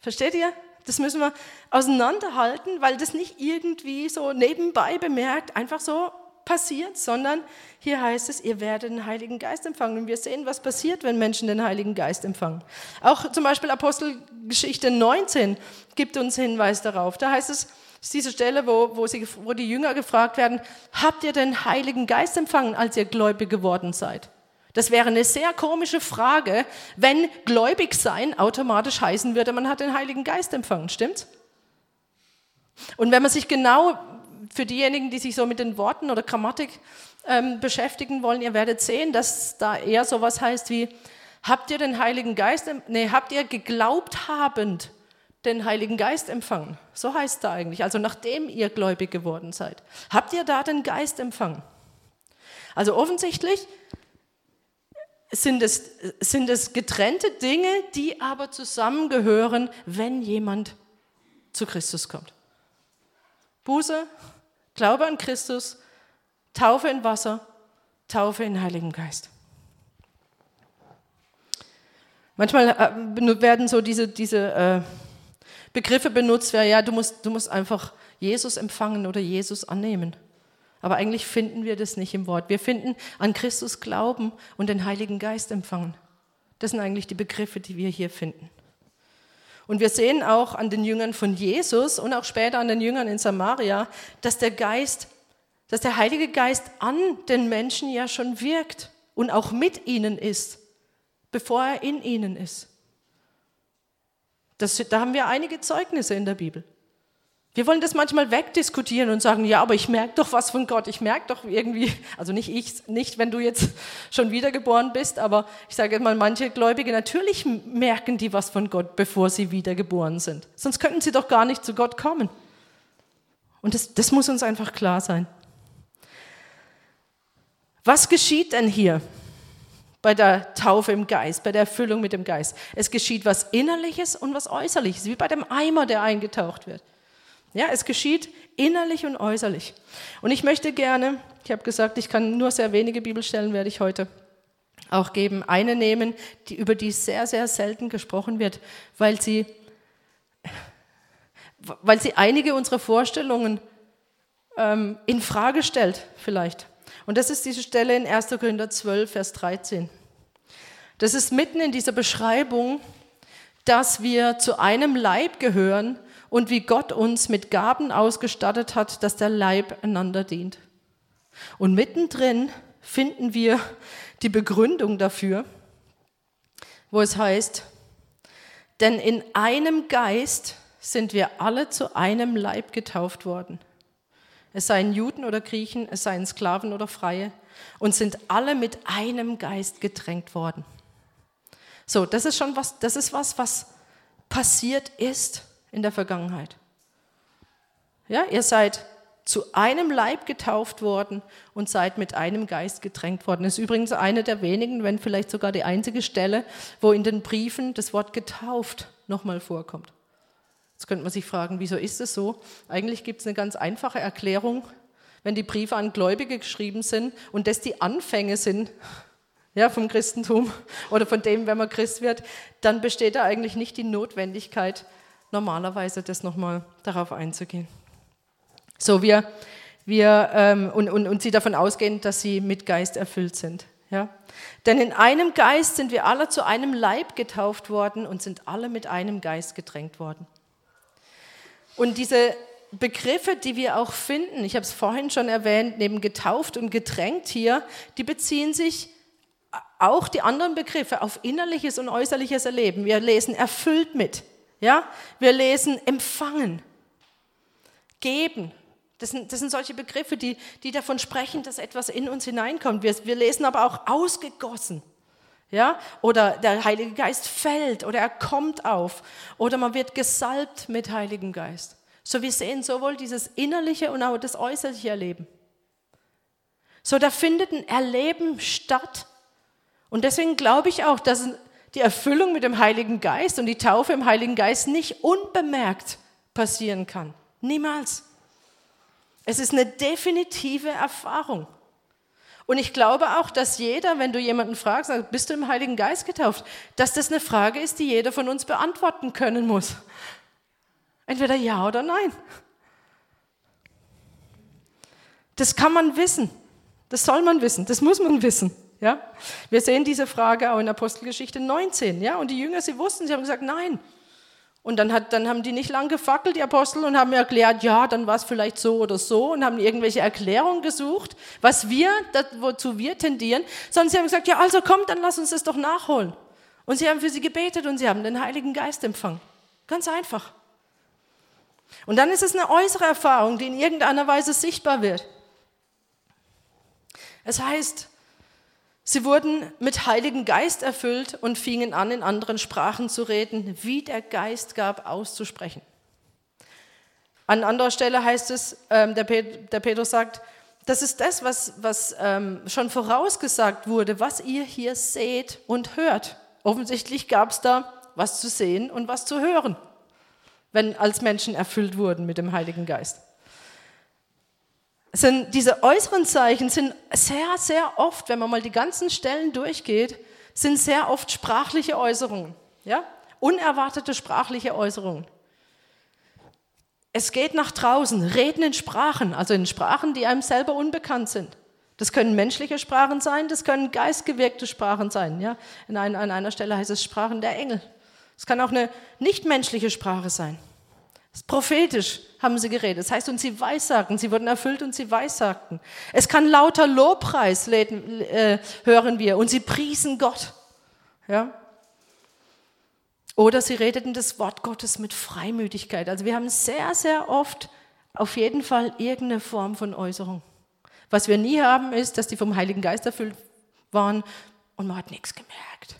Versteht ihr? Das müssen wir auseinanderhalten, weil das nicht irgendwie so nebenbei bemerkt einfach so passiert, sondern hier heißt es, ihr werdet den Heiligen Geist empfangen. Und wir sehen, was passiert, wenn Menschen den Heiligen Geist empfangen. Auch zum Beispiel Apostelgeschichte 19 gibt uns Hinweis darauf. Da heißt es, ist diese Stelle, wo, wo, sie, wo die Jünger gefragt werden, habt ihr den Heiligen Geist empfangen, als ihr gläubig geworden seid? Das wäre eine sehr komische Frage, wenn gläubig sein automatisch heißen würde, man hat den Heiligen Geist empfangen, stimmt's? Und wenn man sich genau für diejenigen, die sich so mit den Worten oder Grammatik ähm, beschäftigen wollen, ihr werdet sehen, dass da eher sowas heißt wie, habt ihr den Heiligen Geist, nee, habt ihr geglaubt habend den Heiligen Geist empfangen? So heißt da eigentlich, also nachdem ihr gläubig geworden seid. Habt ihr da den Geist empfangen? Also offensichtlich sind es, sind es getrennte Dinge, die aber zusammengehören, wenn jemand zu Christus kommt. Buße, Glaube an Christus, Taufe in Wasser, Taufe in Heiligen Geist. Manchmal äh, werden so diese, diese äh, Begriffe benutzt, ja, du musst, du musst einfach Jesus empfangen oder Jesus annehmen. Aber eigentlich finden wir das nicht im Wort. Wir finden an Christus glauben und den Heiligen Geist empfangen. Das sind eigentlich die Begriffe, die wir hier finden. Und wir sehen auch an den Jüngern von Jesus und auch später an den Jüngern in Samaria, dass der Geist, dass der Heilige Geist an den Menschen ja schon wirkt und auch mit ihnen ist, bevor er in ihnen ist. Das, da haben wir einige Zeugnisse in der Bibel. Wir wollen das manchmal wegdiskutieren und sagen, ja, aber ich merke doch was von Gott. Ich merke doch irgendwie, also nicht ich, nicht wenn du jetzt schon wiedergeboren bist, aber ich sage mal, manche Gläubige, natürlich merken die was von Gott, bevor sie wiedergeboren sind. Sonst könnten sie doch gar nicht zu Gott kommen. Und das, das muss uns einfach klar sein. Was geschieht denn hier bei der Taufe im Geist, bei der Erfüllung mit dem Geist? Es geschieht was Innerliches und was Äußerliches, wie bei dem Eimer, der eingetaucht wird. Ja, es geschieht innerlich und äußerlich. Und ich möchte gerne, ich habe gesagt, ich kann nur sehr wenige Bibelstellen werde ich heute auch geben, eine nehmen, die, über die sehr, sehr selten gesprochen wird, weil sie, weil sie einige unserer Vorstellungen ähm, in Frage stellt, vielleicht. Und das ist diese Stelle in 1. Korinther 12, Vers 13. Das ist mitten in dieser Beschreibung dass wir zu einem Leib gehören und wie Gott uns mit Gaben ausgestattet hat, dass der Leib einander dient. Und mittendrin finden wir die Begründung dafür, wo es heißt, denn in einem Geist sind wir alle zu einem Leib getauft worden. Es seien Juden oder Griechen, es seien Sklaven oder Freie und sind alle mit einem Geist gedrängt worden. So, das ist schon was, das ist was, was passiert ist in der Vergangenheit. Ja, ihr seid zu einem Leib getauft worden und seid mit einem Geist gedrängt worden. Das ist übrigens eine der wenigen, wenn vielleicht sogar die einzige Stelle, wo in den Briefen das Wort getauft nochmal vorkommt. Jetzt könnte man sich fragen, wieso ist es so? Eigentlich gibt es eine ganz einfache Erklärung. Wenn die Briefe an Gläubige geschrieben sind und das die Anfänge sind ja, vom Christentum oder von dem, wenn man Christ wird, dann besteht da eigentlich nicht die Notwendigkeit, normalerweise das nochmal darauf einzugehen. So, wir, wir ähm, und, und, und sie davon ausgehen, dass sie mit Geist erfüllt sind. Ja? Denn in einem Geist sind wir alle zu einem Leib getauft worden und sind alle mit einem Geist gedrängt worden. Und diese Begriffe, die wir auch finden, ich habe es vorhin schon erwähnt, neben getauft und gedrängt hier, die beziehen sich auch die anderen Begriffe auf innerliches und äußerliches Erleben. Wir lesen erfüllt mit, ja? Wir lesen empfangen, geben, das sind, das sind solche Begriffe, die, die davon sprechen, dass etwas in uns hineinkommt. Wir, wir lesen aber auch ausgegossen. Ja? Oder der Heilige Geist fällt oder er kommt auf. Oder man wird gesalbt mit Heiligem Geist. So wir sehen sowohl dieses innerliche und auch das äußerliche Erleben. So da findet ein Erleben statt. Und deswegen glaube ich auch, dass die Erfüllung mit dem Heiligen Geist und die Taufe im Heiligen Geist nicht unbemerkt passieren kann. Niemals. Es ist eine definitive Erfahrung. Und ich glaube auch, dass jeder, wenn du jemanden fragst, sagst, bist du im Heiligen Geist getauft, dass das eine Frage ist, die jeder von uns beantworten können muss. Entweder ja oder nein. Das kann man wissen. Das soll man wissen. Das muss man wissen. Ja? Wir sehen diese Frage auch in Apostelgeschichte 19. Ja? Und die Jünger, sie wussten, sie haben gesagt, nein. Und dann, hat, dann haben die nicht lang gefackelt, die Apostel, und haben erklärt, ja, dann war es vielleicht so oder so und haben irgendwelche Erklärungen gesucht, was wir, das, wozu wir tendieren, sondern sie haben gesagt, ja, also kommt, dann lass uns das doch nachholen. Und sie haben für sie gebetet und sie haben den Heiligen Geist empfangen. Ganz einfach. Und dann ist es eine äußere Erfahrung, die in irgendeiner Weise sichtbar wird. Es heißt, Sie wurden mit Heiligen Geist erfüllt und fingen an, in anderen Sprachen zu reden, wie der Geist gab, auszusprechen. An anderer Stelle heißt es, ähm, der, Pet der Petrus sagt, das ist das, was, was ähm, schon vorausgesagt wurde, was ihr hier seht und hört. Offensichtlich gab es da was zu sehen und was zu hören, wenn als Menschen erfüllt wurden mit dem Heiligen Geist sind diese äußeren Zeichen sind sehr, sehr oft, wenn man mal die ganzen Stellen durchgeht, sind sehr oft sprachliche Äußerungen, ja? unerwartete sprachliche Äußerungen. Es geht nach draußen, reden in Sprachen, also in Sprachen, die einem selber unbekannt sind. Das können menschliche Sprachen sein, das können geistgewirkte Sprachen sein. Ja? In ein, an einer Stelle heißt es Sprachen der Engel. Es kann auch eine nichtmenschliche Sprache sein. Prophetisch haben sie geredet. Das heißt, und sie weissagten, sie wurden erfüllt und sie weissagten. Es kann lauter Lobpreis äh, hören wir und sie priesen Gott. Ja? Oder sie redeten das Wort Gottes mit Freimütigkeit. Also wir haben sehr, sehr oft auf jeden Fall irgendeine Form von Äußerung. Was wir nie haben, ist, dass die vom Heiligen Geist erfüllt waren und man hat nichts gemerkt.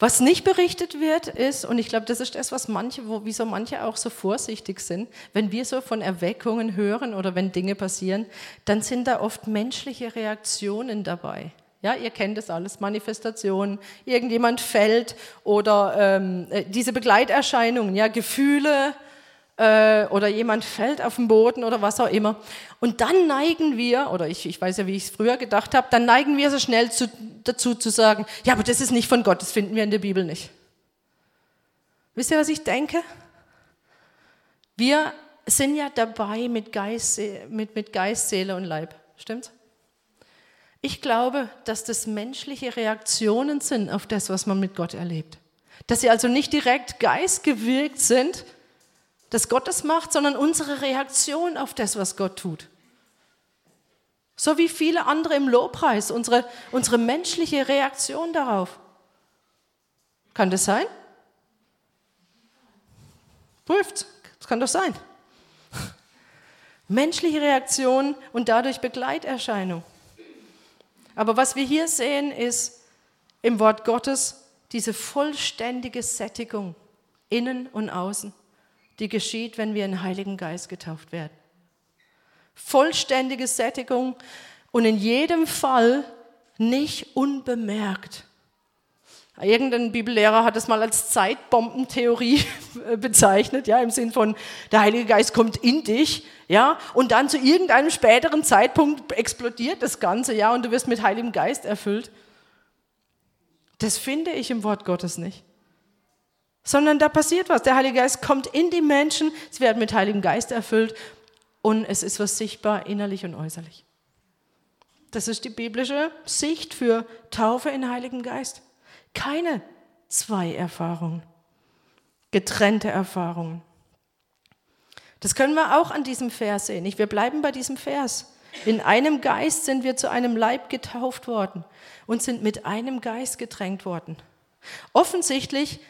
Was nicht berichtet wird, ist, und ich glaube, das ist das, was manche, wo, wieso manche auch so vorsichtig sind, wenn wir so von Erweckungen hören oder wenn Dinge passieren, dann sind da oft menschliche Reaktionen dabei. Ja, ihr kennt das alles, Manifestationen, irgendjemand fällt oder ähm, äh, diese Begleiterscheinungen, ja, Gefühle, äh, oder jemand fällt auf den Boden oder was auch immer. Und dann neigen wir, oder ich, ich weiß ja, wie ich es früher gedacht habe, dann neigen wir so schnell zu, dazu zu sagen, ja, aber das ist nicht von Gott, das finden wir in der Bibel nicht. Wisst ihr, was ich denke? Wir sind ja dabei mit Geist, mit, mit Geist Seele und Leib. Stimmt's? Ich glaube, dass das menschliche Reaktionen sind auf das, was man mit Gott erlebt. Dass sie also nicht direkt geistgewirkt sind, dass Gott das macht, sondern unsere Reaktion auf das, was Gott tut. So wie viele andere im Lobpreis, unsere, unsere menschliche Reaktion darauf. Kann das sein? Prüft, das kann doch sein. Menschliche Reaktion und dadurch Begleiterscheinung. Aber was wir hier sehen, ist im Wort Gottes diese vollständige Sättigung, innen und außen, die geschieht, wenn wir in den Heiligen Geist getauft werden. Vollständige Sättigung und in jedem Fall nicht unbemerkt. Irgendein Bibellehrer hat es mal als Zeitbombentheorie bezeichnet, ja, im Sinn von, der Heilige Geist kommt in dich, ja, und dann zu irgendeinem späteren Zeitpunkt explodiert das Ganze, ja, und du wirst mit Heiligem Geist erfüllt. Das finde ich im Wort Gottes nicht. Sondern da passiert was. Der Heilige Geist kommt in die Menschen, sie werden mit Heiligem Geist erfüllt und es ist was sichtbar, innerlich und äußerlich. Das ist die biblische Sicht für Taufe in Heiligem Geist. Keine zwei Erfahrungen, getrennte Erfahrungen. Das können wir auch an diesem Vers sehen. Wir bleiben bei diesem Vers. In einem Geist sind wir zu einem Leib getauft worden und sind mit einem Geist getränkt worden. Offensichtlich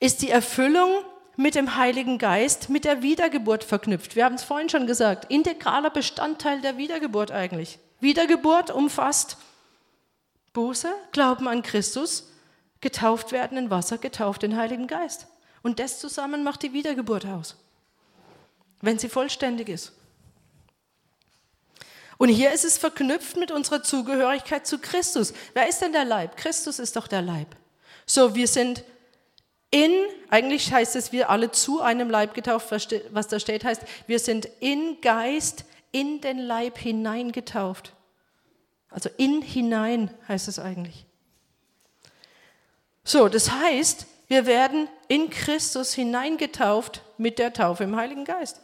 ist die Erfüllung mit dem Heiligen Geist mit der Wiedergeburt verknüpft. Wir haben es vorhin schon gesagt, integraler Bestandteil der Wiedergeburt eigentlich. Wiedergeburt umfasst Buße, Glauben an Christus, getauft werden in Wasser, getauft in Heiligen Geist. Und das zusammen macht die Wiedergeburt aus, wenn sie vollständig ist. Und hier ist es verknüpft mit unserer Zugehörigkeit zu Christus. Wer ist denn der Leib? Christus ist doch der Leib. So, wir sind in, eigentlich heißt es, wir alle zu einem Leib getauft, was da steht, heißt, wir sind in Geist in den Leib hineingetauft. Also in hinein heißt es eigentlich. So, das heißt, wir werden in Christus hineingetauft mit der Taufe im Heiligen Geist.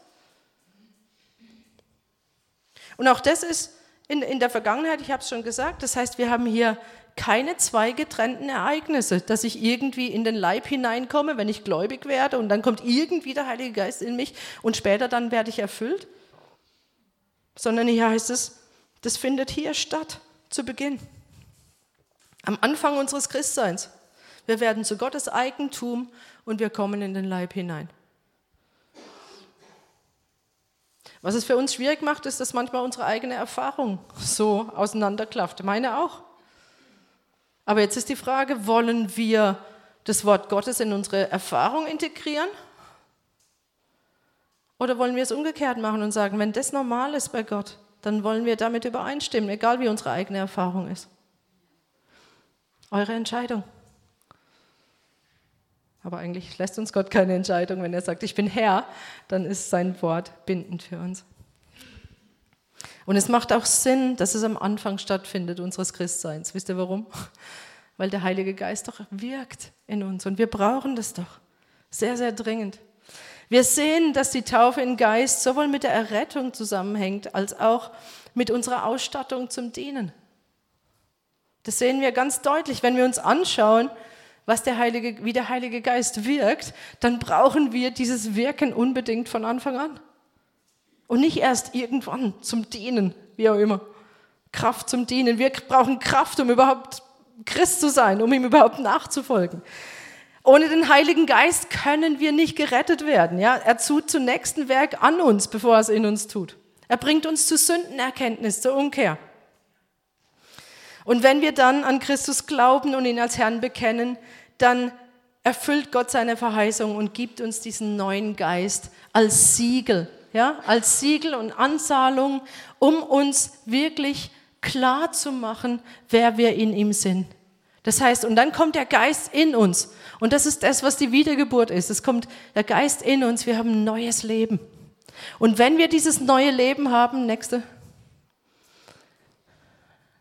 Und auch das ist in, in der Vergangenheit, ich habe es schon gesagt, das heißt, wir haben hier keine zwei getrennten Ereignisse, dass ich irgendwie in den Leib hineinkomme, wenn ich gläubig werde und dann kommt irgendwie der Heilige Geist in mich und später dann werde ich erfüllt, sondern hier heißt es, das findet hier statt, zu Beginn, am Anfang unseres Christseins. Wir werden zu Gottes Eigentum und wir kommen in den Leib hinein. Was es für uns schwierig macht, ist, dass manchmal unsere eigene Erfahrung so auseinanderklafft. Meine auch. Aber jetzt ist die Frage, wollen wir das Wort Gottes in unsere Erfahrung integrieren? Oder wollen wir es umgekehrt machen und sagen, wenn das normal ist bei Gott, dann wollen wir damit übereinstimmen, egal wie unsere eigene Erfahrung ist. Eure Entscheidung. Aber eigentlich lässt uns Gott keine Entscheidung. Wenn er sagt, ich bin Herr, dann ist sein Wort bindend für uns. Und es macht auch Sinn, dass es am Anfang stattfindet unseres Christseins. Wisst ihr warum? Weil der Heilige Geist doch wirkt in uns und wir brauchen das doch. Sehr, sehr dringend. Wir sehen, dass die Taufe in Geist sowohl mit der Errettung zusammenhängt, als auch mit unserer Ausstattung zum Dienen. Das sehen wir ganz deutlich, wenn wir uns anschauen, was der Heilige, wie der Heilige Geist wirkt, dann brauchen wir dieses Wirken unbedingt von Anfang an. Und nicht erst irgendwann zum Dienen, wie auch immer. Kraft zum Dienen. Wir brauchen Kraft, um überhaupt Christ zu sein, um ihm überhaupt nachzufolgen. Ohne den Heiligen Geist können wir nicht gerettet werden. Ja? Er tut zunächst ein Werk an uns, bevor er es in uns tut. Er bringt uns zu Sündenerkenntnis, zur Umkehr. Und wenn wir dann an Christus glauben und ihn als Herrn bekennen, dann erfüllt Gott seine Verheißung und gibt uns diesen neuen Geist als Siegel, ja, als Siegel und Anzahlung, um uns wirklich klar zu machen, wer wir in ihm sind. Das heißt, und dann kommt der Geist in uns. Und das ist das, was die Wiedergeburt ist. Es kommt der Geist in uns. Wir haben ein neues Leben. Und wenn wir dieses neue Leben haben, nächste,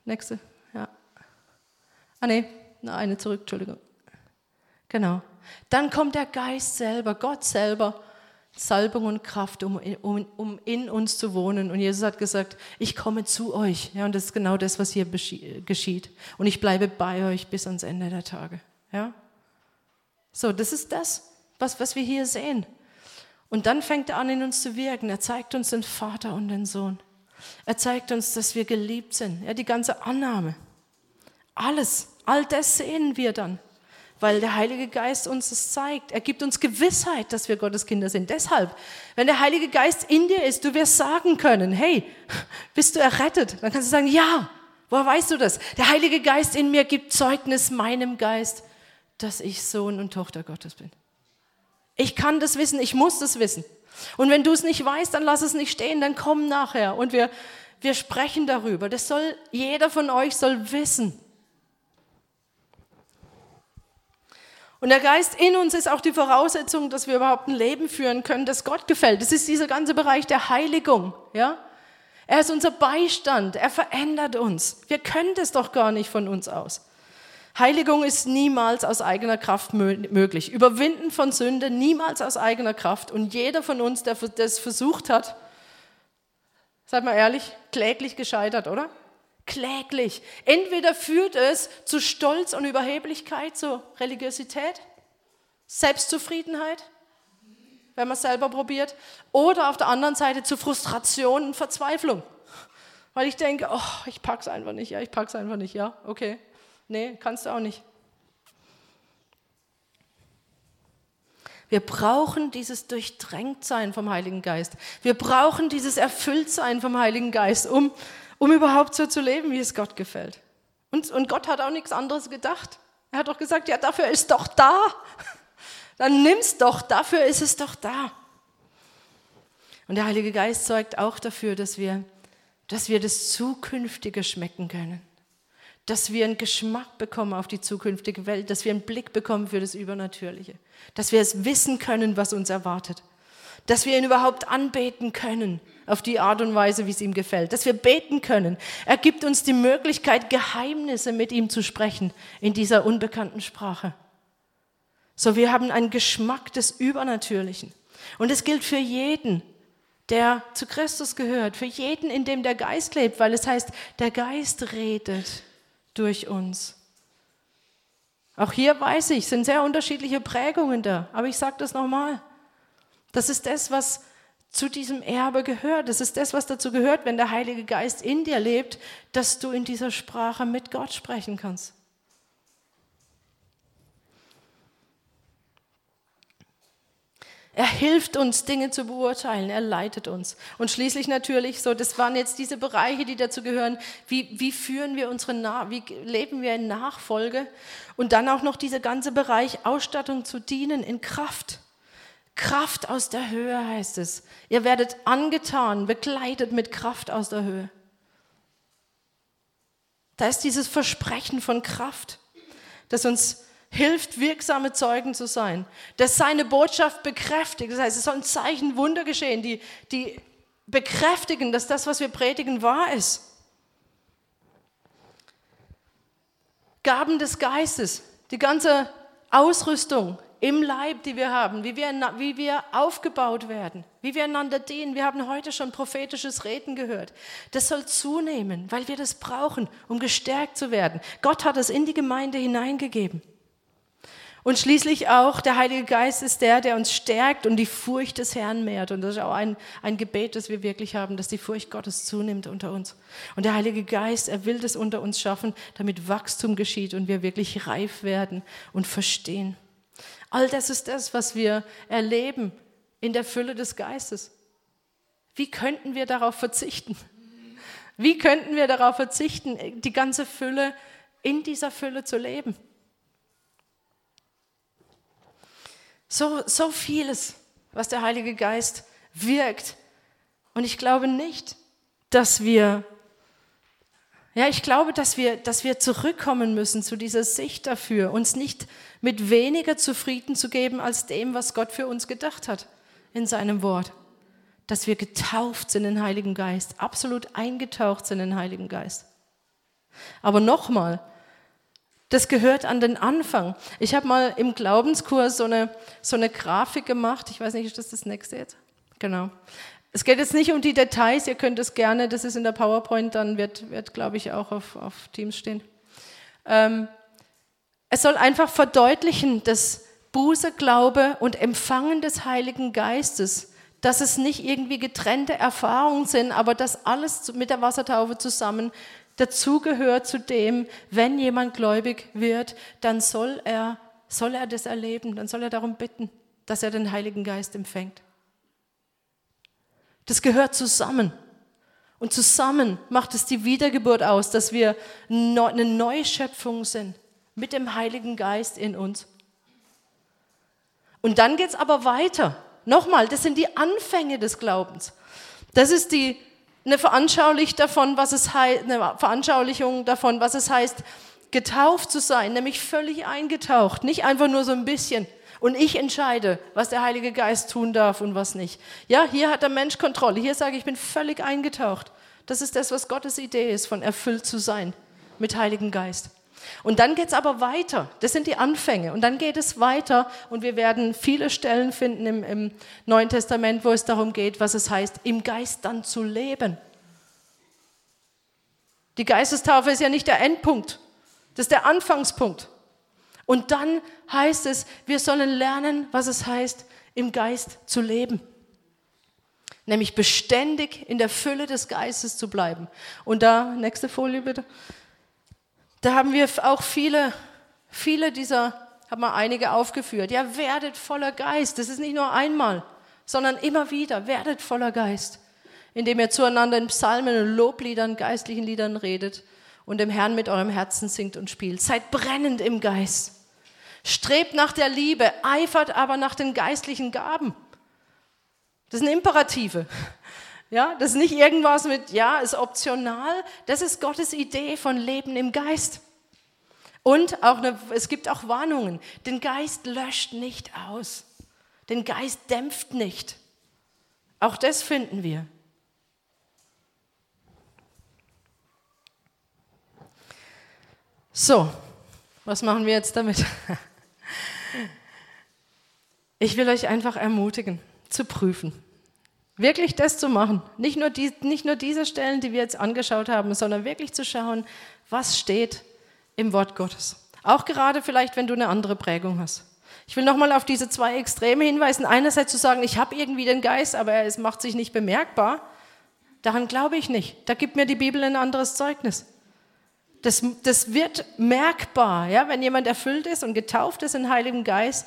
nächste, Ah nee, eine zurück, Entschuldigung. Genau. Dann kommt der Geist selber, Gott selber, Salbung und Kraft, um, um, um in uns zu wohnen. Und Jesus hat gesagt, ich komme zu euch. Ja, und das ist genau das, was hier geschieht. Und ich bleibe bei euch bis ans Ende der Tage. Ja? So, das ist das, was, was wir hier sehen. Und dann fängt er an, in uns zu wirken. Er zeigt uns den Vater und den Sohn. Er zeigt uns, dass wir geliebt sind. Ja, die ganze Annahme. Alles, all das sehen wir dann weil der Heilige Geist uns das zeigt. Er gibt uns Gewissheit, dass wir Gottes Kinder sind. Deshalb, wenn der Heilige Geist in dir ist, du wirst sagen können, hey, bist du errettet? Dann kannst du sagen, ja. Woher weißt du das? Der Heilige Geist in mir gibt Zeugnis meinem Geist, dass ich Sohn und Tochter Gottes bin. Ich kann das wissen, ich muss das wissen. Und wenn du es nicht weißt, dann lass es nicht stehen, dann komm nachher und wir, wir sprechen darüber. Das soll, jeder von euch soll wissen. Und der Geist in uns ist auch die Voraussetzung, dass wir überhaupt ein Leben führen können, das Gott gefällt. Das ist dieser ganze Bereich der Heiligung. Ja? Er ist unser Beistand. Er verändert uns. Wir können das doch gar nicht von uns aus. Heiligung ist niemals aus eigener Kraft möglich. Überwinden von Sünde niemals aus eigener Kraft. Und jeder von uns, der das versucht hat, seid mal ehrlich, kläglich gescheitert, oder? Kläglich. Entweder führt es zu Stolz und Überheblichkeit, zu Religiosität, Selbstzufriedenheit, wenn man es selber probiert, oder auf der anderen Seite zu Frustration und Verzweiflung. Weil ich denke, oh, ich pack's einfach nicht, ja, ich pack's einfach nicht, ja, okay. Nee, kannst du auch nicht. Wir brauchen dieses Durchdrängtsein vom Heiligen Geist. Wir brauchen dieses Erfülltsein vom Heiligen Geist, um um überhaupt so zu leben, wie es Gott gefällt. Und, und Gott hat auch nichts anderes gedacht. Er hat doch gesagt, ja, dafür ist doch da. Dann nimm's doch, dafür ist es doch da. Und der Heilige Geist sorgt auch dafür, dass wir, dass wir das Zukünftige schmecken können. Dass wir einen Geschmack bekommen auf die zukünftige Welt, dass wir einen Blick bekommen für das Übernatürliche. Dass wir es wissen können, was uns erwartet. Dass wir ihn überhaupt anbeten können auf die Art und Weise, wie es ihm gefällt, dass wir beten können. Er gibt uns die Möglichkeit, Geheimnisse mit ihm zu sprechen in dieser unbekannten Sprache. So, wir haben einen Geschmack des Übernatürlichen. Und es gilt für jeden, der zu Christus gehört, für jeden, in dem der Geist lebt, weil es heißt, der Geist redet durch uns. Auch hier weiß ich, sind sehr unterschiedliche Prägungen da, aber ich sage das nochmal. Das ist das, was zu diesem Erbe gehört. Das ist das, was dazu gehört, wenn der Heilige Geist in dir lebt, dass du in dieser Sprache mit Gott sprechen kannst. Er hilft uns, Dinge zu beurteilen. Er leitet uns. Und schließlich natürlich so, das waren jetzt diese Bereiche, die dazu gehören. Wie, wie führen wir unsere, Na wie leben wir in Nachfolge? Und dann auch noch dieser ganze Bereich Ausstattung zu dienen in Kraft. Kraft aus der Höhe heißt es. Ihr werdet angetan, begleitet mit Kraft aus der Höhe. Da ist dieses Versprechen von Kraft, das uns hilft, wirksame Zeugen zu sein, das seine Botschaft bekräftigt. Das heißt, es sollen Zeichen, Wunder geschehen, die, die bekräftigen, dass das, was wir predigen, wahr ist. Gaben des Geistes, die ganze Ausrüstung, im Leib, die wir haben, wie wir, wie wir aufgebaut werden, wie wir einander dienen. Wir haben heute schon prophetisches Reden gehört. Das soll zunehmen, weil wir das brauchen, um gestärkt zu werden. Gott hat es in die Gemeinde hineingegeben. Und schließlich auch der Heilige Geist ist der, der uns stärkt und die Furcht des Herrn mehrt. Und das ist auch ein, ein Gebet, das wir wirklich haben, dass die Furcht Gottes zunimmt unter uns. Und der Heilige Geist, er will das unter uns schaffen, damit Wachstum geschieht und wir wirklich reif werden und verstehen. All das ist das, was wir erleben in der Fülle des Geistes. Wie könnten wir darauf verzichten? Wie könnten wir darauf verzichten, die ganze Fülle in dieser Fülle zu leben? So, so vieles, was der Heilige Geist wirkt. Und ich glaube nicht, dass wir ja, ich glaube, dass wir, dass wir zurückkommen müssen zu dieser Sicht dafür, uns nicht mit weniger zufrieden zu geben als dem, was Gott für uns gedacht hat in seinem Wort. Dass wir getauft sind in den Heiligen Geist, absolut eingetaucht sind in den Heiligen Geist. Aber nochmal, Das gehört an den Anfang. Ich habe mal im Glaubenskurs so eine, so eine Grafik gemacht. Ich weiß nicht, ist das das nächste jetzt? Genau. Es geht jetzt nicht um die Details, ihr könnt es gerne, das ist in der PowerPoint, dann wird, wird glaube ich, auch auf, auf Teams stehen. Ähm, es soll einfach verdeutlichen, dass Buße, Glaube und Empfangen des Heiligen Geistes, dass es nicht irgendwie getrennte Erfahrungen sind, aber dass alles mit der Wassertaufe zusammen dazugehört zu dem, wenn jemand gläubig wird, dann soll er, soll er das erleben, dann soll er darum bitten, dass er den Heiligen Geist empfängt. Das gehört zusammen. Und zusammen macht es die Wiedergeburt aus, dass wir eine Neuschöpfung sind mit dem Heiligen Geist in uns. Und dann geht es aber weiter. Nochmal, das sind die Anfänge des Glaubens. Das ist die, eine, Veranschaulichung davon, was es heißt, eine Veranschaulichung davon, was es heißt, getauft zu sein, nämlich völlig eingetaucht, nicht einfach nur so ein bisschen. Und ich entscheide, was der Heilige Geist tun darf und was nicht. Ja, hier hat der Mensch Kontrolle. Hier sage ich, ich bin völlig eingetaucht. Das ist das, was Gottes Idee ist, von erfüllt zu sein mit Heiligen Geist. Und dann geht es aber weiter. Das sind die Anfänge. Und dann geht es weiter und wir werden viele Stellen finden im, im Neuen Testament, wo es darum geht, was es heißt, im Geist dann zu leben. Die Geistestaufe ist ja nicht der Endpunkt. Das ist der Anfangspunkt. Und dann heißt es, wir sollen lernen, was es heißt, im Geist zu leben. Nämlich beständig in der Fülle des Geistes zu bleiben. Und da, nächste Folie bitte. Da haben wir auch viele, viele dieser, haben wir einige aufgeführt. Ja, werdet voller Geist. Das ist nicht nur einmal, sondern immer wieder. Werdet voller Geist. Indem ihr zueinander in Psalmen und Lobliedern, geistlichen Liedern redet und dem Herrn mit eurem Herzen singt und spielt. Seid brennend im Geist. Strebt nach der Liebe, eifert aber nach den geistlichen Gaben. Das sind Imperative. Ja, das ist nicht irgendwas mit, ja, ist optional. Das ist Gottes Idee von Leben im Geist. Und auch eine, es gibt auch Warnungen. Den Geist löscht nicht aus. Den Geist dämpft nicht. Auch das finden wir. So, was machen wir jetzt damit? Ich will euch einfach ermutigen, zu prüfen. Wirklich das zu machen. Nicht nur, die, nicht nur diese Stellen, die wir jetzt angeschaut haben, sondern wirklich zu schauen, was steht im Wort Gottes. Auch gerade vielleicht, wenn du eine andere Prägung hast. Ich will nochmal auf diese zwei Extreme hinweisen. Einerseits zu sagen, ich habe irgendwie den Geist, aber es macht sich nicht bemerkbar. Daran glaube ich nicht. Da gibt mir die Bibel ein anderes Zeugnis. Das, das wird merkbar. Ja? Wenn jemand erfüllt ist und getauft ist in Heiligen Geist,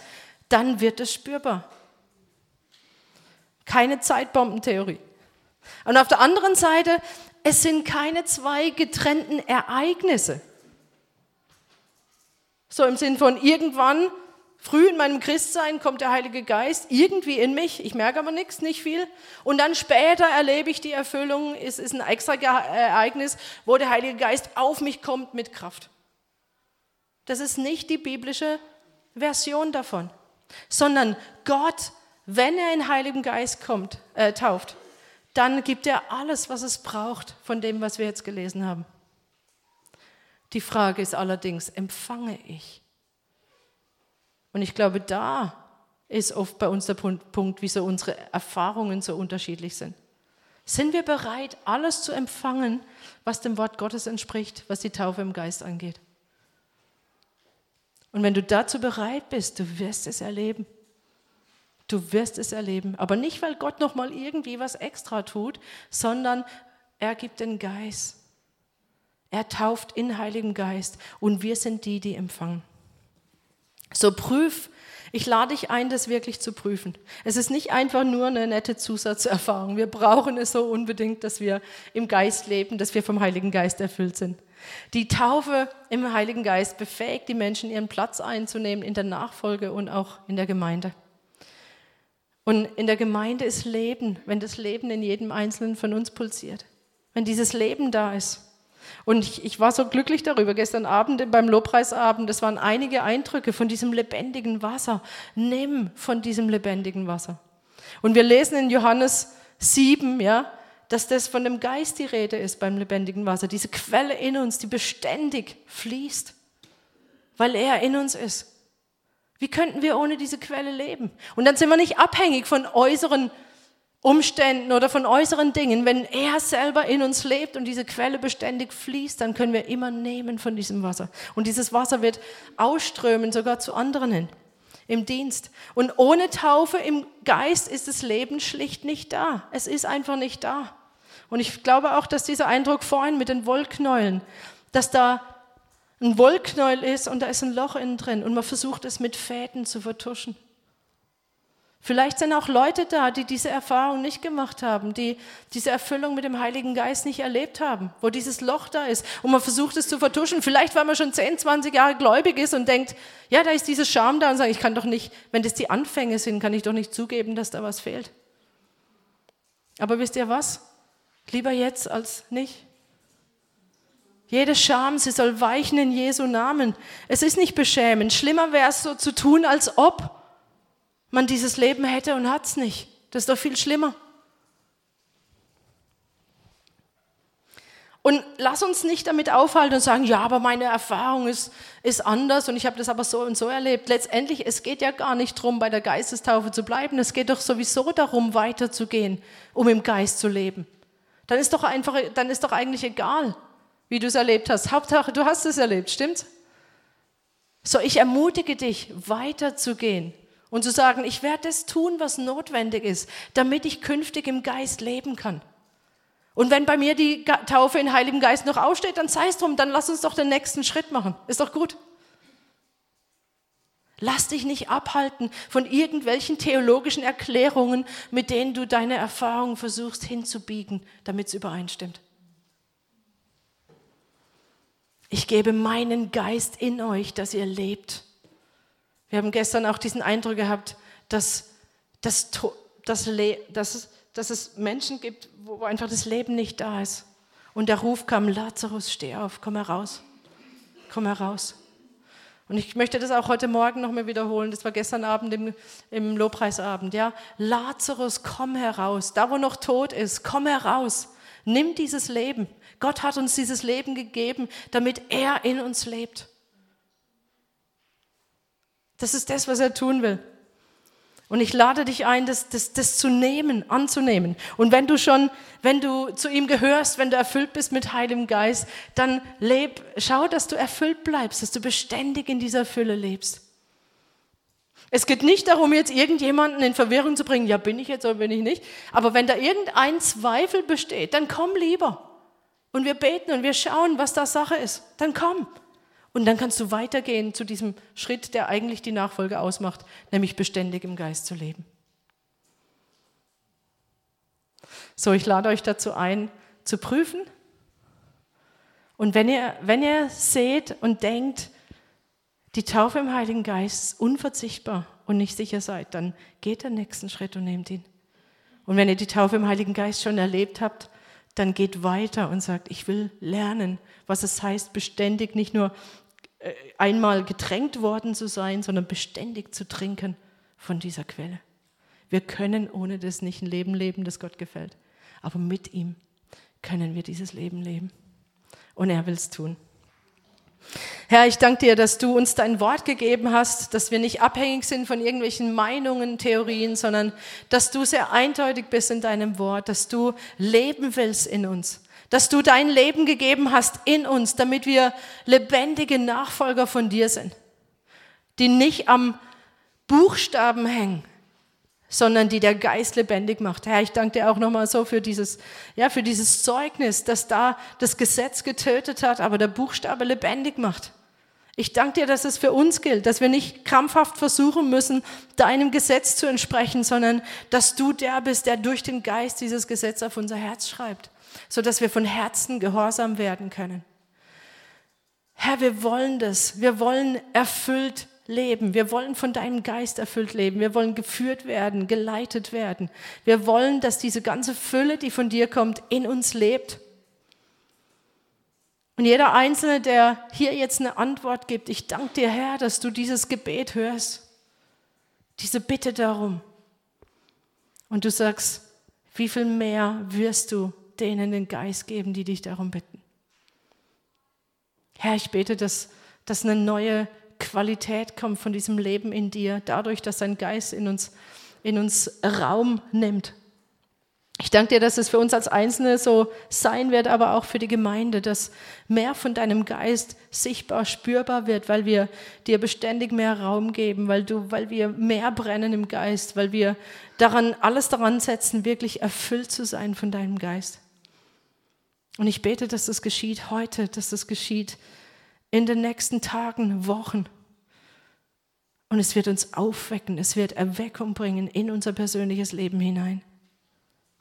dann wird es spürbar. Keine Zeitbombentheorie. Und auf der anderen Seite, es sind keine zwei getrennten Ereignisse. So im Sinn von irgendwann Früh in meinem Christsein kommt der Heilige Geist irgendwie in mich, ich merke aber nichts, nicht viel. Und dann später erlebe ich die Erfüllung, es ist ein extra Ereignis, wo der Heilige Geist auf mich kommt mit Kraft. Das ist nicht die biblische Version davon, sondern Gott, wenn er in Heiligen Geist kommt, äh, tauft, dann gibt er alles, was es braucht von dem, was wir jetzt gelesen haben. Die Frage ist allerdings, empfange ich? Und ich glaube, da ist oft bei uns der Punkt, wieso unsere Erfahrungen so unterschiedlich sind. Sind wir bereit, alles zu empfangen, was dem Wort Gottes entspricht, was die Taufe im Geist angeht? Und wenn du dazu bereit bist, du wirst es erleben. Du wirst es erleben. Aber nicht, weil Gott nochmal irgendwie was extra tut, sondern er gibt den Geist. Er tauft in Heiligen Geist und wir sind die, die empfangen. So prüf, ich lade dich ein, das wirklich zu prüfen. Es ist nicht einfach nur eine nette Zusatzerfahrung. Wir brauchen es so unbedingt, dass wir im Geist leben, dass wir vom Heiligen Geist erfüllt sind. Die Taufe im Heiligen Geist befähigt die Menschen, ihren Platz einzunehmen in der Nachfolge und auch in der Gemeinde. Und in der Gemeinde ist Leben, wenn das Leben in jedem Einzelnen von uns pulsiert. Wenn dieses Leben da ist. Und ich, ich, war so glücklich darüber. Gestern Abend beim Lobpreisabend, das waren einige Eindrücke von diesem lebendigen Wasser. Nimm von diesem lebendigen Wasser. Und wir lesen in Johannes 7, ja, dass das von dem Geist die Rede ist beim lebendigen Wasser. Diese Quelle in uns, die beständig fließt. weil er in uns ist. Wie könnten wir ohne diese Quelle leben? Und dann sind wir nicht abhängig von äußeren Umständen oder von äußeren Dingen. Wenn er selber in uns lebt und diese Quelle beständig fließt, dann können wir immer nehmen von diesem Wasser. Und dieses Wasser wird ausströmen, sogar zu anderen hin, im Dienst. Und ohne Taufe im Geist ist das Leben schlicht nicht da. Es ist einfach nicht da. Und ich glaube auch, dass dieser Eindruck vorhin mit den Wollknäulen, dass da ein Wollknäuel ist und da ist ein Loch innen drin und man versucht es mit Fäden zu vertuschen. Vielleicht sind auch Leute da, die diese Erfahrung nicht gemacht haben, die diese Erfüllung mit dem Heiligen Geist nicht erlebt haben, wo dieses Loch da ist und man versucht es zu vertuschen. Vielleicht, weil man schon 10, 20 Jahre gläubig ist und denkt, ja, da ist dieses Scham da und sagt, ich kann doch nicht, wenn das die Anfänge sind, kann ich doch nicht zugeben, dass da was fehlt. Aber wisst ihr was? Lieber jetzt als nicht. Jede Scham, sie soll weichen in Jesu Namen. Es ist nicht beschämend. Schlimmer wäre es so zu tun, als ob man dieses Leben hätte und hat es nicht. Das ist doch viel schlimmer. Und lass uns nicht damit aufhalten und sagen, ja, aber meine Erfahrung ist, ist anders und ich habe das aber so und so erlebt. Letztendlich, es geht ja gar nicht darum, bei der Geistestaufe zu bleiben. Es geht doch sowieso darum, weiterzugehen, um im Geist zu leben. Dann ist doch einfach, dann ist doch eigentlich egal, wie du es erlebt hast. Hauptsache, du hast es erlebt, stimmt's? So, ich ermutige dich, weiterzugehen und zu sagen, ich werde das tun, was notwendig ist, damit ich künftig im Geist leben kann. Und wenn bei mir die Taufe in Heiligem Geist noch aussteht, dann sei es drum, dann lass uns doch den nächsten Schritt machen. Ist doch gut. Lass dich nicht abhalten von irgendwelchen theologischen Erklärungen, mit denen du deine Erfahrungen versuchst hinzubiegen, damit es übereinstimmt. Ich gebe meinen Geist in euch, dass ihr lebt. Wir haben gestern auch diesen Eindruck gehabt, dass, dass, dass, dass, dass es Menschen gibt, wo einfach das Leben nicht da ist. Und der Ruf kam, Lazarus, steh auf, komm heraus, komm heraus. Und ich möchte das auch heute Morgen nochmal wiederholen. Das war gestern Abend im, im Lobpreisabend. Ja, Lazarus, komm heraus. Da, wo noch tot ist, komm heraus. Nimm dieses Leben. Gott hat uns dieses Leben gegeben, damit er in uns lebt. Das ist das, was er tun will. Und ich lade dich ein, das, das, das zu nehmen, anzunehmen. Und wenn du schon, wenn du zu ihm gehörst, wenn du erfüllt bist mit Heiligem Geist, dann leb, schau, dass du erfüllt bleibst, dass du beständig in dieser Fülle lebst. Es geht nicht darum, jetzt irgendjemanden in Verwirrung zu bringen, ja, bin ich jetzt oder bin ich nicht. Aber wenn da irgendein Zweifel besteht, dann komm lieber. Und wir beten und wir schauen, was da Sache ist. Dann komm. Und dann kannst du weitergehen zu diesem Schritt, der eigentlich die Nachfolge ausmacht, nämlich beständig im Geist zu leben. So, ich lade euch dazu ein, zu prüfen. Und wenn ihr, wenn ihr seht und denkt, die Taufe im Heiligen Geist ist unverzichtbar und nicht sicher seid, dann geht den nächsten Schritt und nehmt ihn. Und wenn ihr die Taufe im Heiligen Geist schon erlebt habt, dann geht weiter und sagt, ich will lernen, was es heißt, beständig nicht nur äh, einmal getränkt worden zu sein, sondern beständig zu trinken von dieser Quelle. Wir können ohne das nicht ein Leben leben, das Gott gefällt. Aber mit ihm können wir dieses Leben leben. Und er will es tun. Herr, ich danke dir, dass du uns dein Wort gegeben hast, dass wir nicht abhängig sind von irgendwelchen Meinungen, Theorien, sondern dass du sehr eindeutig bist in deinem Wort, dass du leben willst in uns, dass du dein Leben gegeben hast in uns, damit wir lebendige Nachfolger von dir sind, die nicht am Buchstaben hängen, sondern die der Geist lebendig macht. Herr, ich danke dir auch nochmal so für dieses, ja, für dieses Zeugnis, dass da das Gesetz getötet hat, aber der Buchstabe lebendig macht. Ich danke dir, dass es für uns gilt, dass wir nicht krampfhaft versuchen müssen, deinem Gesetz zu entsprechen, sondern dass du der bist, der durch den Geist dieses Gesetz auf unser Herz schreibt so dass wir von Herzen gehorsam werden können. Herr, wir wollen das. Wir wollen erfüllt leben. Wir wollen von deinem Geist erfüllt leben. Wir wollen geführt werden, geleitet werden. Wir wollen, dass diese ganze Fülle, die von dir kommt, in uns lebt. Und jeder Einzelne, der hier jetzt eine Antwort gibt, ich danke dir, Herr, dass du dieses Gebet hörst. Diese Bitte darum. Und du sagst, wie viel mehr wirst du denen den Geist geben, die dich darum bitten. Herr, ich bete, dass, dass eine neue Qualität kommt von diesem Leben in dir, dadurch, dass dein Geist in uns, in uns Raum nimmt. Ich danke dir, dass es für uns als Einzelne so sein wird, aber auch für die Gemeinde, dass mehr von deinem Geist sichtbar, spürbar wird, weil wir dir beständig mehr Raum geben, weil, du, weil wir mehr brennen im Geist, weil wir daran, alles daran setzen, wirklich erfüllt zu sein von deinem Geist. Und ich bete, dass das geschieht heute, dass das geschieht in den nächsten Tagen, Wochen. Und es wird uns aufwecken, es wird Erweckung bringen in unser persönliches Leben hinein.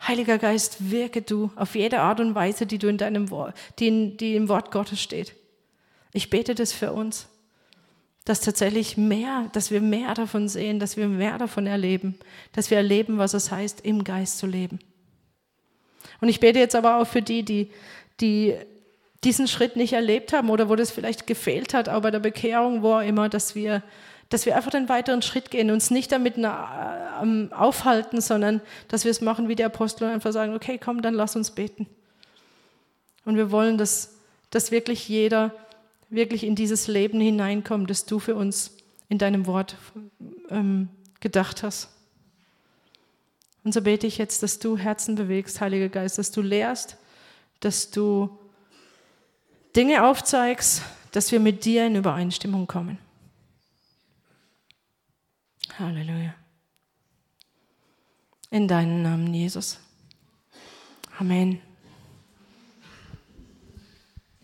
Heiliger Geist, wirke du auf jede Art und Weise, die, du in deinem Wort, die, in, die im Wort Gottes steht. Ich bete das für uns, dass tatsächlich mehr, dass wir mehr davon sehen, dass wir mehr davon erleben, dass wir erleben, was es heißt, im Geist zu leben. Und ich bete jetzt aber auch für die, die, die diesen Schritt nicht erlebt haben oder wo das vielleicht gefehlt hat, auch bei der Bekehrung, auch immer, dass wir dass wir einfach den weiteren Schritt gehen, uns nicht damit äh, aufhalten, sondern dass wir es machen wie die Apostel und einfach sagen, okay, komm, dann lass uns beten. Und wir wollen, dass, dass wirklich jeder wirklich in dieses Leben hineinkommt, das du für uns in deinem Wort ähm, gedacht hast. Und so bete ich jetzt, dass du Herzen bewegst, Heiliger Geist, dass du lehrst, dass du Dinge aufzeigst, dass wir mit dir in Übereinstimmung kommen. Halleluja. In deinen Namen, Jesus. Amen.